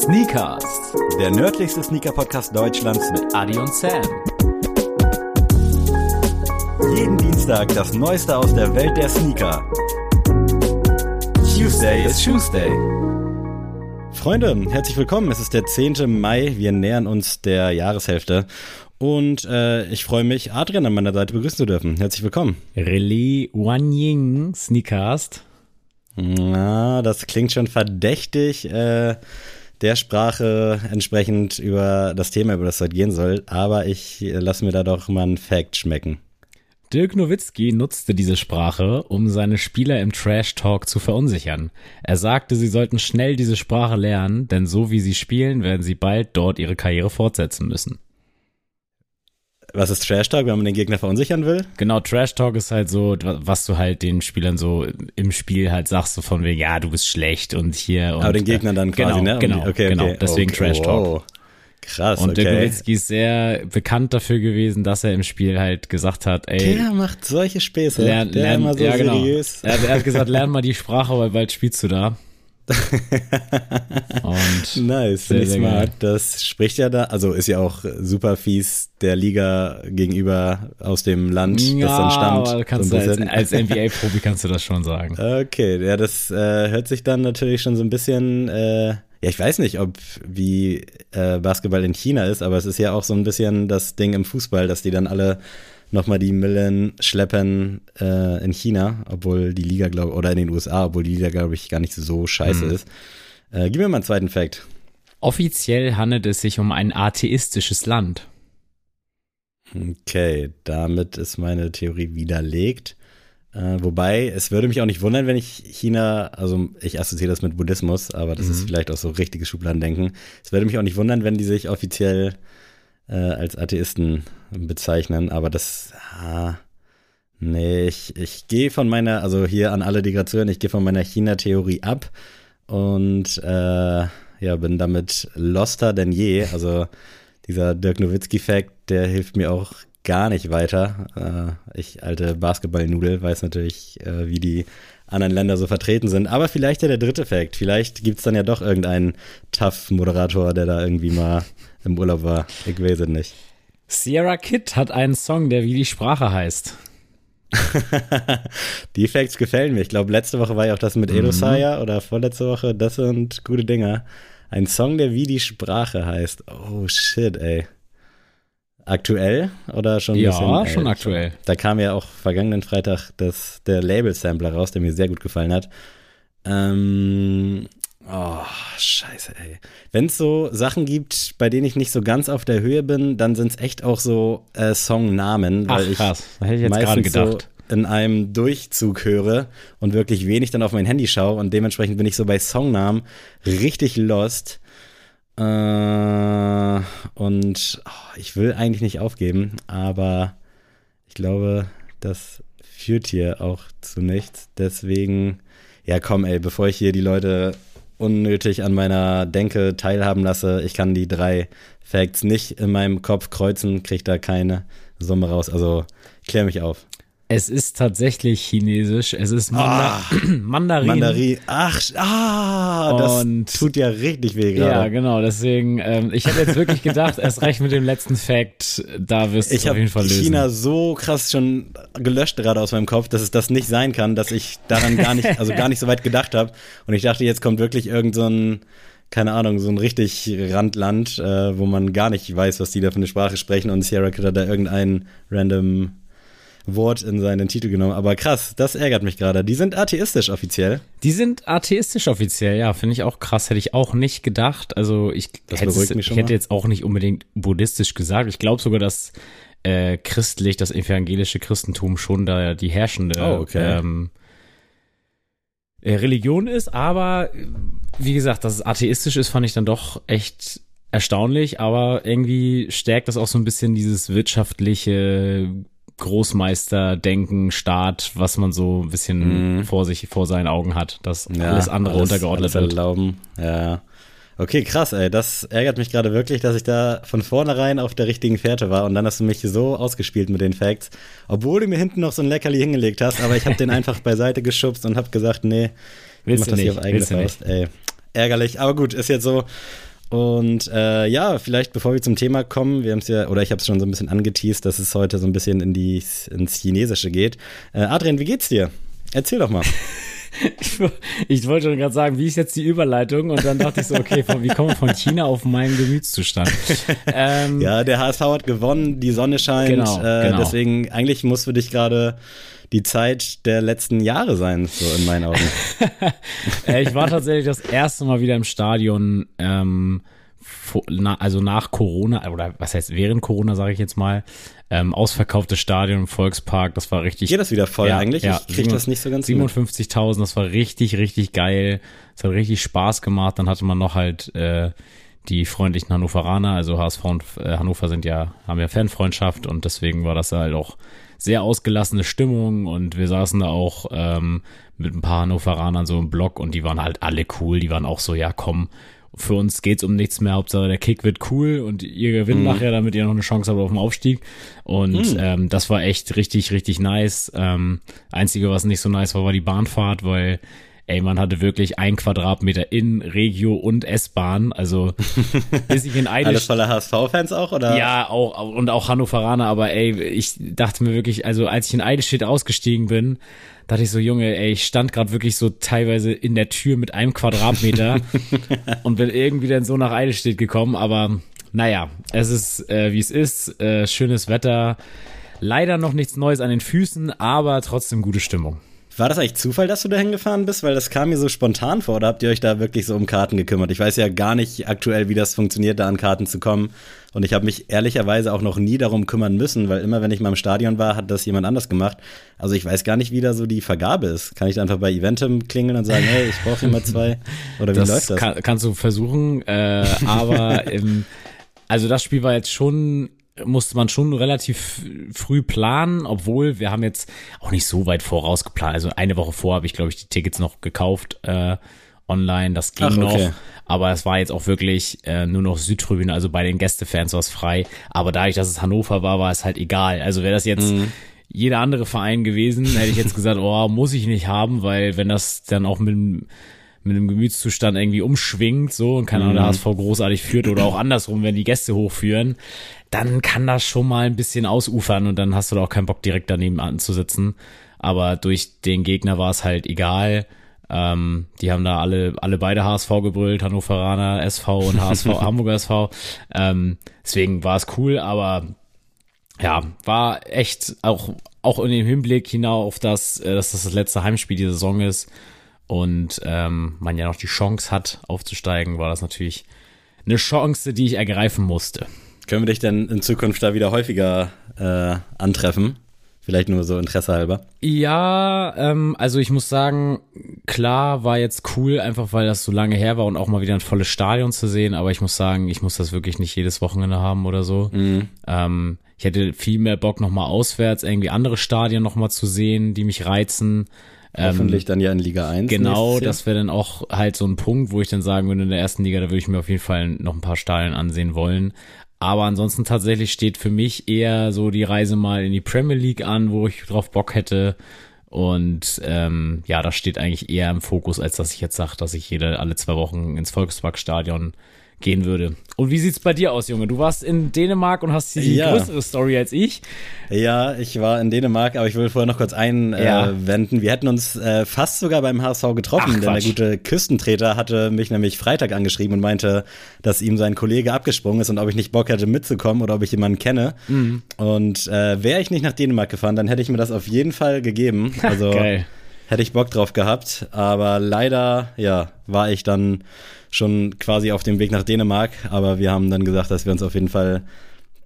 Sneakers, Der nördlichste Sneaker-Podcast Deutschlands mit Adi und Sam. jeden Dienstag das Neueste aus der Welt der Sneaker. Tuesday is Tuesday. Freunde, herzlich willkommen. Es ist der 10. Mai. Wir nähern uns der Jahreshälfte. Und äh, ich freue mich, Adrian an meiner Seite begrüßen zu dürfen. Herzlich willkommen. Relais Wanying Sneakers. Na, das klingt schon verdächtig äh, der Sprache entsprechend über das Thema, über das es heute gehen soll. Aber ich äh, lasse mir da doch mal einen Fact schmecken. Dirk Nowitzki nutzte diese Sprache, um seine Spieler im Trash Talk zu verunsichern. Er sagte, sie sollten schnell diese Sprache lernen, denn so wie sie spielen, werden sie bald dort ihre Karriere fortsetzen müssen. Was ist Trash Talk, wenn man den Gegner verunsichern will? Genau, Trash Talk ist halt so, was du halt den Spielern so im Spiel halt sagst, so von wegen, ja, du bist schlecht und hier und Aber den Gegnern dann quasi, genau, ne? Genau, okay, genau, okay. deswegen okay. Trash Talk. Wow. Krass, Und okay. Nowitzki ist sehr bekannt dafür gewesen, dass er im Spiel halt gesagt hat, ey, Der macht solche Späße. lern, der lern, immer so ja, genau. seriös. Er, er hat gesagt, lern mal die Sprache, weil bald spielst du da. Und Nice, Sehr, finde ich smart. geil. Das spricht ja da, also ist ja auch super fies der Liga gegenüber aus dem Land, ja, das dann stammt. aber kannst so du als, als NBA-Profi kannst du das schon sagen. Okay, ja, das äh, hört sich dann natürlich schon so ein bisschen, äh, ja, ich weiß nicht, ob wie äh, Basketball in China ist, aber es ist ja auch so ein bisschen das Ding im Fußball, dass die dann alle nochmal die Millen schleppen äh, in China, obwohl die Liga, glaube oder in den USA, obwohl die Liga, glaube ich, gar nicht so scheiße Mhm. ist. Äh, gib mir mal einen zweiten Fact. Offiziell handelt es sich um ein atheistisches Land. Okay, damit ist meine Theorie widerlegt. Äh, wobei, es würde mich auch nicht wundern, wenn ich China, also ich assoziiere das mit Buddhismus, aber das ist vielleicht auch so richtiges Schubladendenken. Es würde mich auch nicht wundern, wenn die sich offiziell äh, als Atheisten bezeichnen, aber das, ah, nee, ich, ich gehe von meiner, also hier an alle, die gerade zuhören, ich gehe von meiner China-Theorie ab und äh, ja, bin damit loster denn je. Also dieser Dirk Nowitzki-Fact, der hilft mir auch gar nicht weiter. Äh, ich, alte Basketballnudel, weiß natürlich, äh, wie die anderen Länder so vertreten sind. Aber vielleicht ja der dritte Fact. Vielleicht gibt's dann ja doch irgendeinen Tough-Moderator, der da irgendwie mal im Urlaub war. Ich weiß es nicht. Sierra Kid hat einen Song, der wie die Sprache heißt. die Facts gefallen mir. Ich glaube, letzte Woche war ja auch das mit Edo Saya oder vorletzte Woche. Das sind gute Dinger. Ein Song, der wie die Sprache heißt. Oh shit, ey. Aktuell oder schon ein Ja, bisschen? schon ey, aktuell. Da kam ja auch vergangenen Freitag das, der Label-Sampler raus, der mir sehr gut gefallen hat. Ähm, oh, scheiße, ey. Wenn es so Sachen gibt, bei denen ich nicht so ganz auf der Höhe bin, dann sind es echt auch so äh, Songnamen, weil Ach ich krass, da hätte ich jetzt gerade meistens gedacht. so in einem Durchzug höre und wirklich wenig dann auf mein Handy schaue und dementsprechend bin ich so bei Songnamen richtig lost. Äh, und oh, ich will eigentlich nicht aufgeben, aber ich glaube, das führt hier auch zu nichts. Deswegen, ja komm ey, bevor ich hier die Leute unnötig an meiner Denke teilhaben lasse, ich kann die drei Facts nicht in meinem Kopf kreuzen, krieg da keine Summe raus. Also klär mich auf. Es ist tatsächlich chinesisch. Es ist Manda Mandarin. Mandarin. Ach, ah, das Und- tut ja richtig weh Ja, gerade. genau. Deswegen, ähm, ich hätte jetzt wirklich gedacht, erst recht mit dem letzten Fact, da wirst du es ich auf jeden habe Fall lösen. China so krass schon gelöscht gerade aus meinem Kopf, dass es das nicht sein kann, dass ich daran gar nicht, also gar nicht so weit gedacht habe. Und ich dachte, jetzt kommt wirklich irgend so ein, keine Ahnung, so ein richtig Randland, äh, wo man gar nicht weiß, was die da für eine Sprache sprechen. Und Sierra hat da irgendein random Wort in seinen Titel genommen. Aber krass, das ärgert mich gerade. Die sind atheistisch offiziell. Die sind atheistisch offiziell, ja, finde ich auch krass, hätte ich auch nicht gedacht. Also ich, Das hätte, es, beruhigt mich schon ich hätte jetzt auch nicht unbedingt buddhistisch gesagt. Ich glaube sogar, dass äh, christlich, das evangelische Christentum schon da die herrschende Oh, okay. ähm, äh, Religion ist, aber äh, wie gesagt, dass es atheistisch ist, fand ich dann doch echt erstaunlich, aber irgendwie stärkt das auch so ein bisschen dieses wirtschaftliche Großmeisterdenken, Staat, was man so ein bisschen vor sich, vor seinen Augen hat, dass alles andere untergeordnet alles wird. erlauben. Ja. Okay, krass, ey. Das ärgert mich gerade wirklich, dass ich da von vornherein auf der richtigen Fährte war und dann hast du mich so ausgespielt mit den Facts, obwohl du mir hinten noch so ein Leckerli hingelegt hast, aber ich habe den einfach beiseite geschubst und habe gesagt, nee, Willst mach du das hier nicht, auf eigene Faust. Ey, ärgerlich, aber gut, ist jetzt so. Und äh, ja, vielleicht bevor wir zum Thema kommen, wir haben es ja, oder ich habe es schon so ein bisschen angeteased, dass es heute so ein bisschen in die, ins Chinesische geht. Äh, Adrian, wie geht's dir? Erzähl doch mal. ich wollte schon gerade sagen, wie ist jetzt die Überleitung? Und dann dachte ich so, okay, wie kommen wir von China auf meinen Gemütszustand? Ähm, ja, der HSV hat gewonnen, die Sonne scheint. Genau, äh, genau. Deswegen, eigentlich muss für dich gerade die Zeit der letzten Jahre sein, so in meinen Augen. Ich war tatsächlich das erste Mal wieder im Stadion. Ähm, also nach Corona, oder was heißt während Corona, sage ich jetzt mal, ähm, ausverkauftes Stadion im Volkspark, das war richtig. Geht das wieder voll ja, eigentlich? Ja, ich krieg das nicht so ganz 57.000, das war richtig, richtig geil. Es hat richtig Spaß gemacht. Dann hatte man noch halt äh, die freundlichen Hannoveraner, also HSV und äh, Hannover sind ja, haben ja Fanfreundschaft und deswegen war das halt auch sehr ausgelassene Stimmung und wir saßen da auch ähm, mit ein paar Hannoveranern so im Block und die waren halt alle cool. Die waren auch so, ja komm, für uns geht's um nichts mehr. Hauptsache der Kick wird cool und ihr gewinnt mhm. nachher, damit ihr noch eine Chance habt auf den Aufstieg. Und mhm. ähm, das war echt richtig, richtig nice. Ähm, einzige, was nicht so nice war, war die Bahnfahrt, weil ey, man hatte wirklich ein Quadratmeter in Regio und S-Bahn. Also bis ich in eine Alles voller HSV-Fans auch, oder? Ja, auch und auch Hannoveraner, aber ey, ich dachte mir wirklich, also als ich in Eidelstedt ausgestiegen bin, dachte ich so, Junge, ey, ich stand gerade wirklich so teilweise in der Tür mit einem Quadratmeter und bin irgendwie dann so nach Eidelstedt gekommen, aber naja, es ist, äh, wie es ist, äh, schönes Wetter, leider noch nichts Neues an den Füßen, aber trotzdem gute Stimmung. War das eigentlich Zufall, dass du da hingefahren bist? Weil das kam mir so spontan vor. Oder habt ihr euch da wirklich so um Karten gekümmert? Ich weiß ja gar nicht aktuell, wie das funktioniert, da an Karten zu kommen. Und ich habe mich ehrlicherweise auch noch nie darum kümmern müssen, weil immer, wenn ich mal im Stadion war, hat das jemand anders gemacht. Also ich weiß gar nicht, wie da so die Vergabe ist. Kann ich da einfach bei Eventum klingeln und sagen, hey, ich brauche immer zwei? Oder wie das läuft das? Kann, kannst du versuchen, äh, aber im, also das Spiel war jetzt schon musste man schon relativ früh planen, obwohl wir haben jetzt auch nicht so weit voraus geplant. Also eine Woche vor habe ich, glaube ich, die Tickets noch gekauft äh, online. Das ging Ach, okay. noch. Aber es war jetzt auch wirklich äh, nur noch Südtribüne, also bei den Gästefans war es frei. Aber dadurch, dass es Hannover war, war es halt egal. Also wäre das jetzt mhm. jeder andere Verein gewesen, hätte ich jetzt gesagt, oh, muss ich nicht haben, weil wenn das dann auch mit mit einem Gemütszustand irgendwie umschwingt, so, und keine Ahnung, der HSV mhm. großartig führt oder auch andersrum, wenn die Gäste hochführen, dann kann das schon mal ein bisschen ausufern und dann hast du da auch keinen Bock direkt daneben anzusitzen. Aber durch den Gegner war es halt egal. Ähm, die haben da alle, alle beide HSV gebrüllt, Hannoveraner SV und HSV, Hamburger SV. Ähm, deswegen war es cool, aber ja, war echt auch, auch in dem Hinblick hinaus auf das, äh, dass das das letzte Heimspiel dieser Saison ist und ähm, man ja noch die Chance hat, aufzusteigen, war das natürlich eine Chance, die ich ergreifen musste. Können wir dich denn in Zukunft da wieder häufiger äh, antreffen? Vielleicht nur so Interesse halber. Ja, ähm, also ich muss sagen, klar war jetzt cool, einfach weil das so lange her war und auch mal wieder ein volles Stadion zu sehen. Aber ich muss sagen, ich muss das wirklich nicht jedes Wochenende haben oder so. Mhm. Ähm, ich hätte viel mehr Bock, nochmal auswärts irgendwie andere Stadien nochmal zu sehen, die mich reizen. Hoffentlich ähm, dann ja in Liga 1. Genau, das wäre dann auch halt so ein Punkt, wo ich dann sagen würde, in der ersten Liga, da würde ich mir auf jeden Fall noch ein paar Stadien ansehen wollen. Aber ansonsten tatsächlich steht für mich eher so die Reise mal in die Premier League an, wo ich drauf Bock hätte. Und ähm, ja, das steht eigentlich eher im Fokus, als dass ich jetzt sage, dass ich jede alle zwei Wochen ins Volksparkstadion gehen würde. Und wie sieht's bei dir aus, Junge? Du warst in Dänemark und hast die ja. größere Story als ich. Ja, ich war in Dänemark, aber ich will vorher noch kurz einwenden. Ja. Wir hätten uns äh, fast sogar beim HSV getroffen, Ach, denn der gute Küstentreter hatte mich nämlich Freitag angeschrieben und meinte, dass ihm sein Kollege abgesprungen ist und ob ich nicht Bock hätte mitzukommen oder ob ich jemanden kenne. Mhm. Und äh, wäre ich nicht nach Dänemark gefahren, dann hätte ich mir das auf jeden Fall gegeben. Also Geil. Hätte ich Bock drauf gehabt. Aber leider, ja, war ich dann schon quasi auf dem Weg nach Dänemark, aber wir haben dann gesagt, dass wir uns auf jeden Fall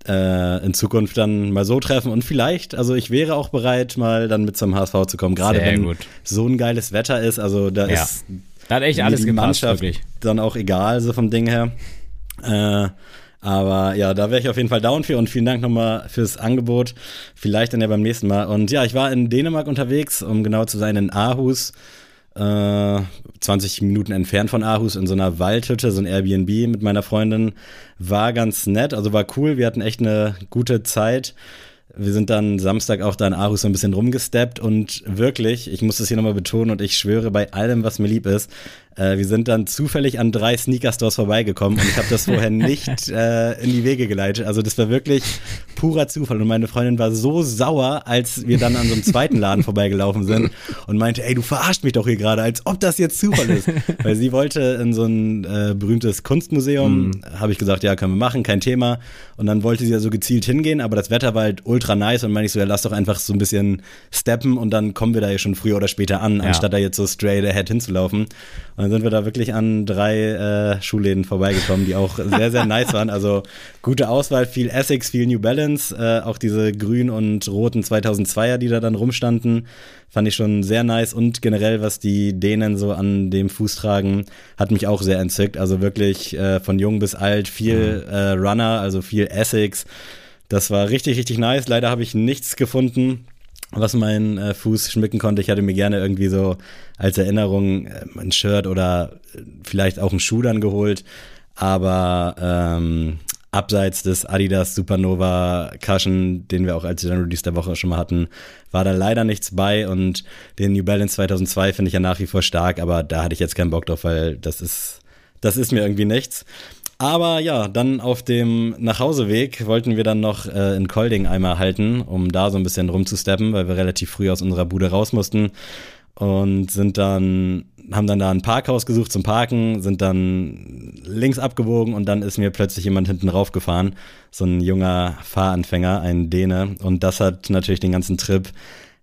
äh, in Zukunft dann mal so treffen und vielleicht, also ich wäre auch bereit, mal dann mit zum HSV zu kommen, gerade wenn gut. so ein geiles Wetter ist, also da ja. ist da hat echt alles die gepasst, Mannschaft wirklich. dann auch egal, so vom Ding her. Äh, aber ja, da wäre ich auf jeden Fall down für und vielen Dank nochmal fürs Angebot. Vielleicht dann ja beim nächsten Mal. Und ja, ich war in Dänemark unterwegs, um genau zu sein, in Aarhus äh, 20 Minuten entfernt von Aarhus in so einer Waldhütte, so ein Airbnb mit meiner Freundin. War ganz nett, also war cool. Wir hatten echt eine gute Zeit. Wir sind dann Samstag auch da in Aarhus so ein bisschen rumgesteppt und wirklich, ich muss das hier nochmal betonen und ich schwöre bei allem, was mir lieb ist, Äh, wir sind dann zufällig an drei Sneaker-Stores vorbeigekommen und ich habe das vorher nicht äh, in die Wege geleitet. Also das war wirklich purer Zufall und meine Freundin war so sauer, als wir dann an so einem zweiten Laden vorbeigelaufen sind und meinte, ey, du verarscht mich doch hier gerade, als ob das jetzt Zufall ist. Weil sie wollte in so ein äh, berühmtes Kunstmuseum, mhm. habe ich gesagt, ja, können wir machen, kein Thema. Und dann wollte sie ja so gezielt hingehen, aber das Wetter war halt ultra nice und meine ich so, ja, lass doch einfach so ein bisschen steppen und dann kommen wir da ja schon früher oder später an, ja. anstatt da jetzt so straight ahead hinzulaufen. Und dann sind wir da wirklich an drei äh, Schuhläden vorbeigekommen, die auch sehr, sehr nice waren. Also gute Auswahl, viel Essex, viel New Balance, äh, auch diese grün und roten 2002er, die da dann rumstanden, fand ich schon sehr nice und generell, was die Dänen so an dem Fuß tragen, hat mich auch sehr entzückt. Also wirklich äh, von jung bis alt, viel mhm. äh, Runner, also viel Essex. Das war richtig, richtig nice. Leider habe ich nichts gefunden, was meinen äh, Fuß schmücken konnte. Ich hatte mir gerne irgendwie so als Erinnerung äh, ein Shirt oder äh, vielleicht auch einen Schuh dann geholt. Aber ähm, abseits des Adidas Supernova Cushion, den wir auch als General Release der Woche schon mal hatten, war da leider nichts bei und den New Balance 2002 finde ich ja nach wie vor stark, aber da hatte ich jetzt keinen Bock drauf, weil das ist, das ist mir irgendwie nichts. Aber ja, dann auf dem Nachhauseweg wollten wir dann noch äh, in Kolding einmal halten, um da so ein bisschen rumzusteppen, weil wir relativ früh aus unserer Bude raus mussten und sind dann haben dann da ein Parkhaus gesucht zum Parken, sind dann links abgewogen und dann ist mir plötzlich jemand hinten raufgefahren, so ein junger Fahranfänger, ein Däne. Und das hat natürlich den ganzen Trip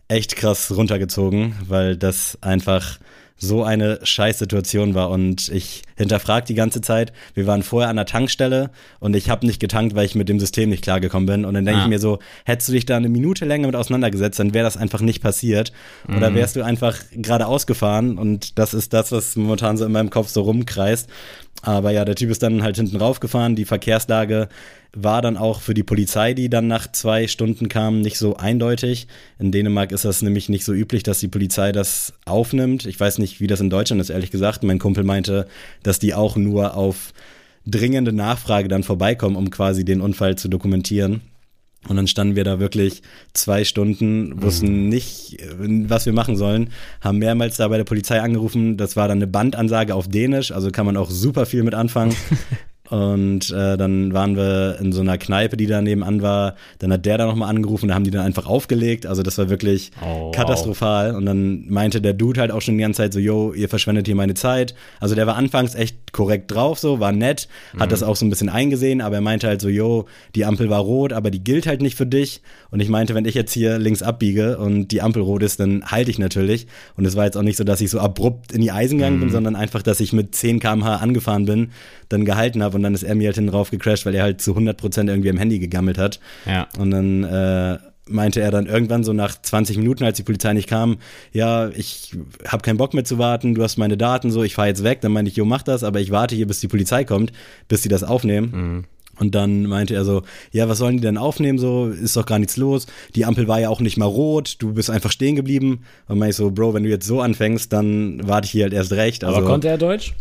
echt krass runtergezogen, weil das einfach so eine Scheißsituation war und ich hinterfrage die ganze Zeit. Wir waren vorher an der Tankstelle und ich habe nicht getankt, weil ich mit dem System nicht klargekommen bin. Und dann denke ah. ich mir so, hättest du dich da eine Minute länger mit auseinandergesetzt, dann wäre das einfach nicht passiert. Mhm. Oder wärst du einfach gerade ausgefahren und das ist das, was momentan so in meinem Kopf so rumkreist. Aber ja, der Typ ist dann halt hinten raufgefahren. Die Verkehrslage war dann auch für die Polizei, die dann nach zwei Stunden kam, nicht so eindeutig. In Dänemark ist das nämlich nicht so üblich, dass die Polizei das aufnimmt. Ich weiß nicht, wie das in Deutschland ist, ehrlich gesagt. Mein Kumpel meinte, dass die auch nur auf dringende Nachfrage dann vorbeikommen, um quasi den Unfall zu dokumentieren. Und dann standen wir da wirklich zwei Stunden, wussten mhm. nicht, was wir machen sollen, haben mehrmals da bei der Polizei angerufen. Das war dann eine Bandansage auf Dänisch, also kann man auch super viel mit anfangen. Und äh, dann waren wir in so einer Kneipe, die da nebenan war. Dann hat der da nochmal angerufen, da haben die dann einfach aufgelegt. Also das war wirklich oh, katastrophal. Wow. Und dann meinte der Dude halt auch schon die ganze Zeit so, yo, ihr verschwendet hier meine Zeit. Also der war anfangs echt korrekt drauf, so, war nett, hat mhm. das auch so ein bisschen eingesehen, aber er meinte halt so, yo, die Ampel war rot, aber die gilt halt nicht für dich. Und ich meinte, wenn ich jetzt hier links abbiege und die Ampel rot ist, dann halte ich natürlich. Und es war jetzt auch nicht so, dass ich so abrupt in die Eisen gegangen mhm. bin, sondern einfach, dass ich mit 10 kmh angefahren bin, dann gehalten habe und dann ist er mir halt hinten drauf gecrashed, weil er halt zu 100% irgendwie am Handy gegammelt hat. Ja. Und dann äh, meinte er dann irgendwann so nach 20 Minuten, als die Polizei nicht kam, ja, ich habe keinen Bock mehr zu warten, du hast meine Daten, so, ich fahre jetzt weg. Dann meinte ich, jo, mach das, aber ich warte hier, bis die Polizei kommt, bis sie das aufnehmen. Mhm. Und dann meinte er so, ja, was sollen die denn aufnehmen? So, ist doch gar nichts los. Die Ampel war ja auch nicht mal rot, du bist einfach stehen geblieben. Und meinte ich so, Bro, wenn du jetzt so anfängst, dann warte ich hier halt erst recht. Also, Aber konnte er Deutsch?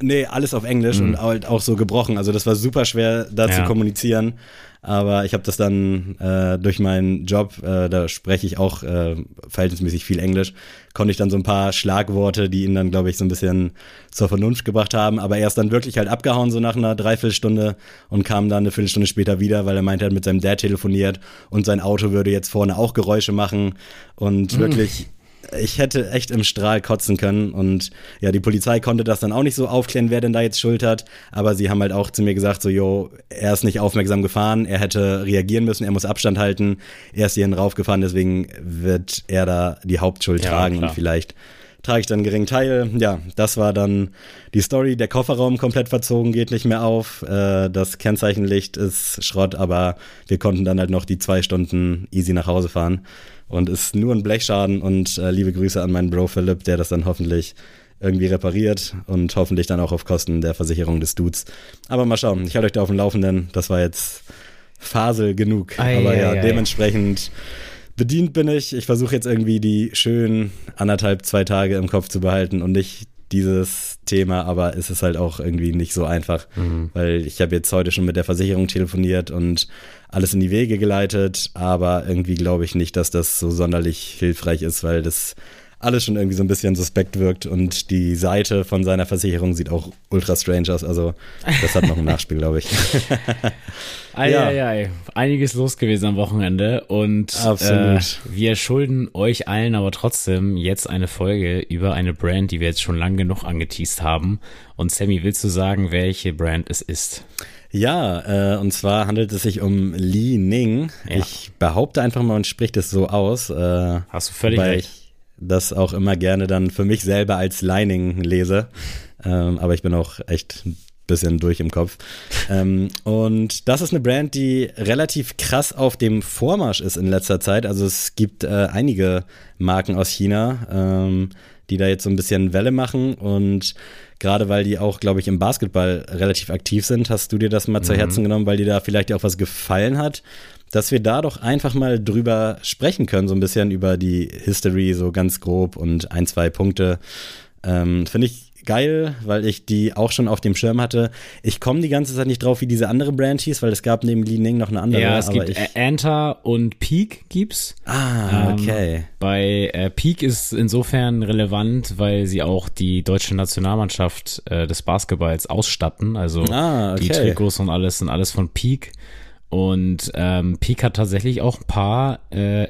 Nee, alles auf Englisch mhm. und halt auch so gebrochen. Also das war super schwer, da ja. zu kommunizieren. Aber ich habe das dann äh, durch meinen Job, äh, da spreche ich auch äh, verhältnismäßig viel Englisch, konnte ich dann so ein paar Schlagworte, die ihn dann, glaube ich, so ein bisschen zur Vernunft gebracht haben. Aber er ist dann wirklich halt abgehauen, so nach einer Dreiviertelstunde und kam dann eine Viertelstunde später wieder, weil er meinte, er hat mit seinem Dad telefoniert und sein Auto würde jetzt vorne auch Geräusche machen und mhm. wirklich ich hätte echt im Strahl kotzen können und ja, die Polizei konnte das dann auch nicht so aufklären, wer denn da jetzt Schuld hat, aber sie haben halt auch zu mir gesagt, so, jo, er ist nicht aufmerksam gefahren, er hätte reagieren müssen, er muss Abstand halten, er ist hierhin raufgefahren, deswegen wird er da die Hauptschuld ja, tragen klar. und vielleicht trage ich dann einen geringen Teil. Ja, das war dann die Story. Der Kofferraum komplett verzogen, geht nicht mehr auf. Äh, das Kennzeichenlicht ist Schrott, aber wir konnten dann halt noch die zwei Stunden easy nach Hause fahren und ist nur ein Blechschaden und äh, liebe Grüße an meinen Bro Philipp, der das dann hoffentlich irgendwie repariert und hoffentlich dann auch auf Kosten der Versicherung des Dudes. Aber mal schauen, ich halte euch da auf dem Laufenden. Das war jetzt Fasel genug. Ei, Aber ja, ei, dementsprechend bedient bin ich. Ich versuche jetzt irgendwie die schönen anderthalb, zwei Tage im Kopf zu behalten und nicht dieses Thema, aber es ist halt auch irgendwie nicht so einfach, mhm. weil ich habe jetzt heute schon mit der Versicherung telefoniert und alles in die Wege geleitet, aber irgendwie glaube ich nicht, dass das so sonderlich hilfreich ist, weil das alles schon irgendwie so ein bisschen suspekt wirkt und die Seite von seiner Versicherung sieht auch ultra strange aus. Also das hat noch ein Nachspiel, glaube ich. Eieiei, ja. ei, ei. einiges los gewesen am Wochenende und äh, wir schulden euch allen aber trotzdem jetzt eine Folge über eine Brand, die wir jetzt schon lang genug angeteased haben. Und Sammy, willst du sagen, welche Brand es ist? Ja, äh, und zwar handelt es sich um Li Ning. Ja. Ich behaupte einfach mal und spricht es so aus. Äh, Hast du völlig recht. Ich das auch immer gerne dann für mich selber als Lining lese. Ähm, aber ich bin auch echt ein bisschen durch im Kopf. ähm, und das ist eine Brand, die relativ krass auf dem Vormarsch ist in letzter Zeit. Also es gibt äh, einige Marken aus China, ähm, die da jetzt so ein bisschen Welle machen und gerade weil die auch, glaube ich, im Basketball relativ aktiv sind, hast du dir das mal mhm. zu Herzen genommen, weil dir da vielleicht auch was gefallen hat, dass wir da doch einfach mal drüber sprechen können, so ein bisschen über die History, so ganz grob und ein, zwei Punkte. Ähm, Finde ich geil, weil ich die auch schon auf dem Schirm hatte. Ich komme die ganze Zeit nicht drauf, wie diese andere Brand hieß, weil es gab neben Li Ning noch eine andere. Ja, es gibt ich, Anta und Peak gibt's. Ah, ähm, okay. Ähm, bei äh, Peak ist insofern relevant, weil sie auch die deutsche Nationalmannschaft äh, des Basketballs ausstatten. Also ah, okay. die Trikots und alles sind alles von Peak. Und ähm, Peak hat tatsächlich auch ein paar äh,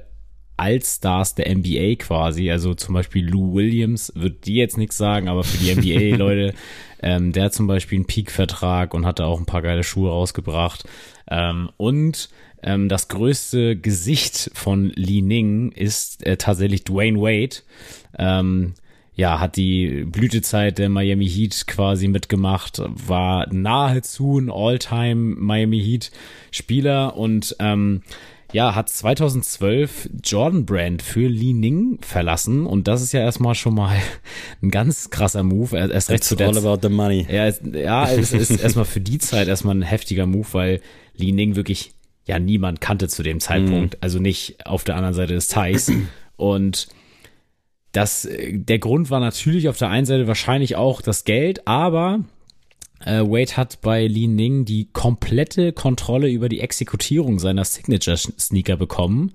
Allstars der NBA quasi, also zum Beispiel Lou Williams, wird die jetzt nichts sagen, aber für die NBA-Leute, ähm, der hat zum Beispiel einen Peak-Vertrag und hatte auch ein paar geile Schuhe rausgebracht. Ähm, und ähm, das größte Gesicht von Li Ning ist äh, tatsächlich Dwayne Wade. Ähm, ja, hat die Blütezeit der Miami Heat quasi mitgemacht, war nahezu ein All-Time Miami Heat Spieler und ähm, ja, hat 2012 Jordan Brand für Li Ning verlassen und das ist ja erstmal schon mal ein ganz krasser Move. Er ist recht zu der all about the money. Ja, ja, es ist erstmal für die Zeit erstmal ein heftiger Move, weil Li Ning wirklich ja niemand kannte zu dem Zeitpunkt, mm. also nicht auf der anderen Seite des Thais und das, äh, der Grund war natürlich auf der einen Seite wahrscheinlich auch das Geld, aber äh, Wade hat bei Li Ning die komplette Kontrolle über die Exekutierung seiner Signature-Sneaker bekommen.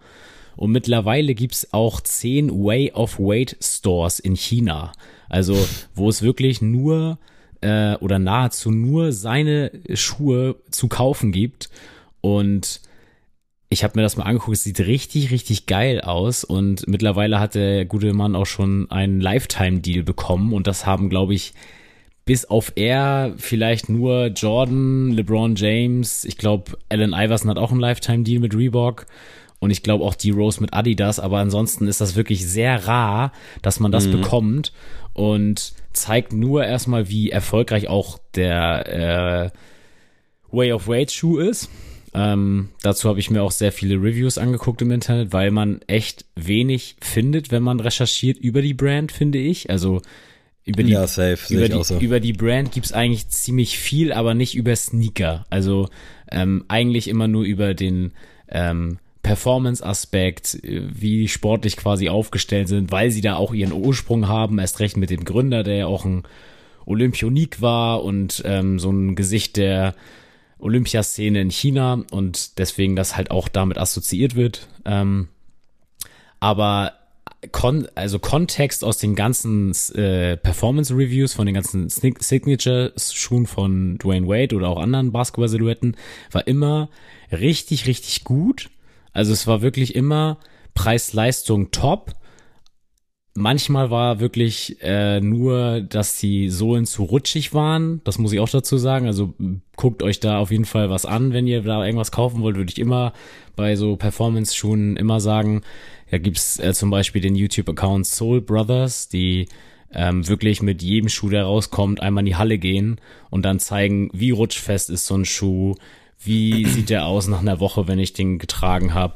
Und mittlerweile gibt's auch zehn Way of Wade Stores in China. Also, wo es wirklich nur äh, oder nahezu nur seine Schuhe zu kaufen gibt. Und ich habe mir das mal angeguckt, es sieht richtig, richtig geil aus und mittlerweile hat der gute Mann auch schon einen Lifetime-Deal bekommen und das haben, glaube ich, bis auf er vielleicht nur Jordan, LeBron James, ich glaube, Allen Iverson hat auch einen Lifetime-Deal mit Reebok und ich glaube auch die Rose mit Adidas, aber ansonsten ist das wirklich sehr rar, dass man das mhm. bekommt und zeigt nur erstmal, wie erfolgreich auch der äh, Way of Weight Schuh ist. Ähm, dazu habe ich mir auch sehr viele Reviews angeguckt im Internet, weil man echt wenig findet, wenn man recherchiert über die Brand, finde ich. Also über die, ja, safe, über, die, so. über die Brand gibt's eigentlich ziemlich viel, aber nicht über Sneaker. Also ähm, eigentlich immer nur über den ähm, Performance-Aspekt, wie sportlich quasi aufgestellt sind, weil sie da auch ihren Ursprung haben, erst recht mit dem Gründer, der ja auch ein Olympionik war und ähm, so ein Gesicht der Olympiaszene in China und deswegen das halt auch damit assoziiert wird. Ähm, aber Kon also Kontext aus den ganzen äh, Performance Reviews von den ganzen Signature Schuhen von Dwayne Wade oder auch anderen Basketball Silhouetten war immer richtig richtig gut. Also es war wirklich immer Preis-Leistung top Manchmal war wirklich äh, nur, dass die Sohlen zu rutschig waren. Das muss ich auch dazu sagen. Also guckt euch da auf jeden Fall was an, wenn ihr da irgendwas kaufen wollt. Würde ich immer bei so Performance-Schuhen immer sagen. Da gibt's äh, zum Beispiel den YouTube-Account Soul Brothers, die ähm, wirklich mit jedem Schuh, der rauskommt, einmal in die Halle gehen und dann zeigen, wie rutschfest ist so ein Schuh, wie sieht der aus nach einer Woche, wenn ich den getragen habe.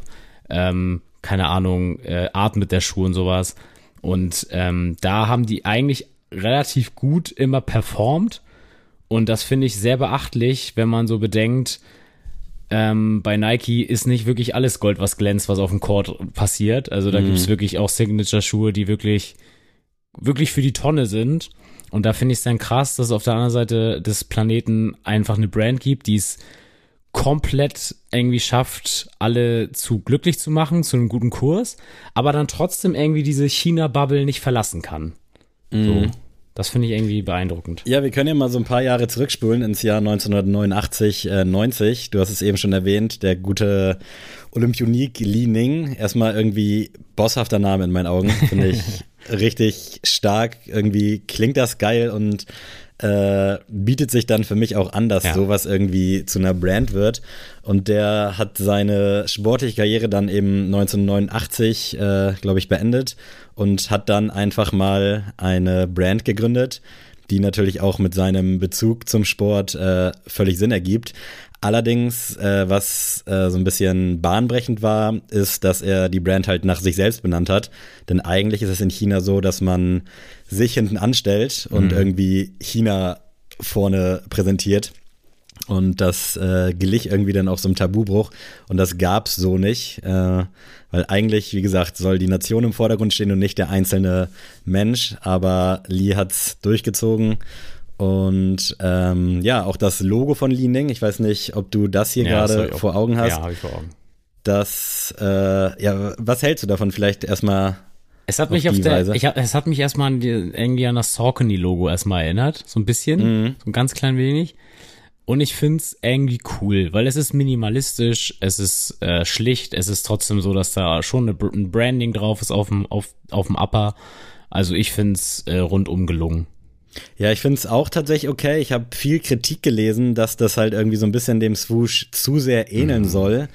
Ähm, keine Ahnung, äh, atmet der Schuh und sowas. Und ähm, da haben die eigentlich relativ gut immer performt. Und das finde ich sehr beachtlich, wenn man so bedenkt, ähm, bei Nike ist nicht wirklich alles Gold, was glänzt, was auf dem Court passiert. Also da mhm. gibt es wirklich auch Signature-Schuhe, die wirklich, wirklich für die Tonne sind. Und da finde ich es dann krass, dass es auf der anderen Seite des Planeten einfach eine Brand gibt, die es komplett irgendwie schafft, alle zu glücklich zu machen, zu einem guten Kurs, aber dann trotzdem irgendwie diese China-Bubble nicht verlassen kann. Mhm. So. Das finde ich irgendwie beeindruckend. Ja, wir können ja mal so ein paar Jahre zurückspulen ins Jahr 1989, äh, 90. Du hast es eben schon erwähnt, der gute Olympionik Li Ning. Erstmal irgendwie bosshafter Name in meinen Augen, finde ich richtig stark. Irgendwie klingt das geil und äh, bietet sich dann für mich auch an, dass ja. sowas irgendwie zu einer Brand wird. Und der hat seine sportliche Karriere dann eben 1989, äh, glaube ich, beendet und hat dann einfach mal eine Brand gegründet, die natürlich auch mit seinem Bezug zum Sport äh, völlig Sinn ergibt. Allerdings, äh, was äh, so ein bisschen bahnbrechend war, ist, dass er die Brand halt nach sich selbst benannt hat. Denn eigentlich ist es in China so, dass man sich hinten anstellt und mhm. irgendwie China vorne präsentiert. Und das äh, glich irgendwie dann auch so einem Tabubruch. Und das gab's so nicht. Äh, weil eigentlich, wie gesagt, soll die Nation im Vordergrund stehen und nicht der einzelne Mensch. Aber Li hat's durchgezogen und ähm, ja, auch das Logo von Li Ning, ich weiß nicht, ob du das hier ja, gerade vor Augen hast. Ja, habe ich vor Augen. Das, äh, ja, was hältst du davon? Vielleicht erstmal. Es hat mich auf der, ich hab, es hat mich erstmal an die, irgendwie an das Saucony-Logo erstmal erinnert, so ein bisschen, mhm. so ein ganz klein wenig. Und ich find's irgendwie cool, weil es ist minimalistisch, es ist äh, schlicht, es ist trotzdem so, dass da schon eine, ein Branding drauf ist auf dem, auf, auf dem Upper. Also ich find's äh, rundum gelungen. Ja, ich finde es auch tatsächlich okay. Ich habe viel Kritik gelesen, dass das halt irgendwie so ein bisschen dem Swoosh zu sehr ähneln mhm. soll.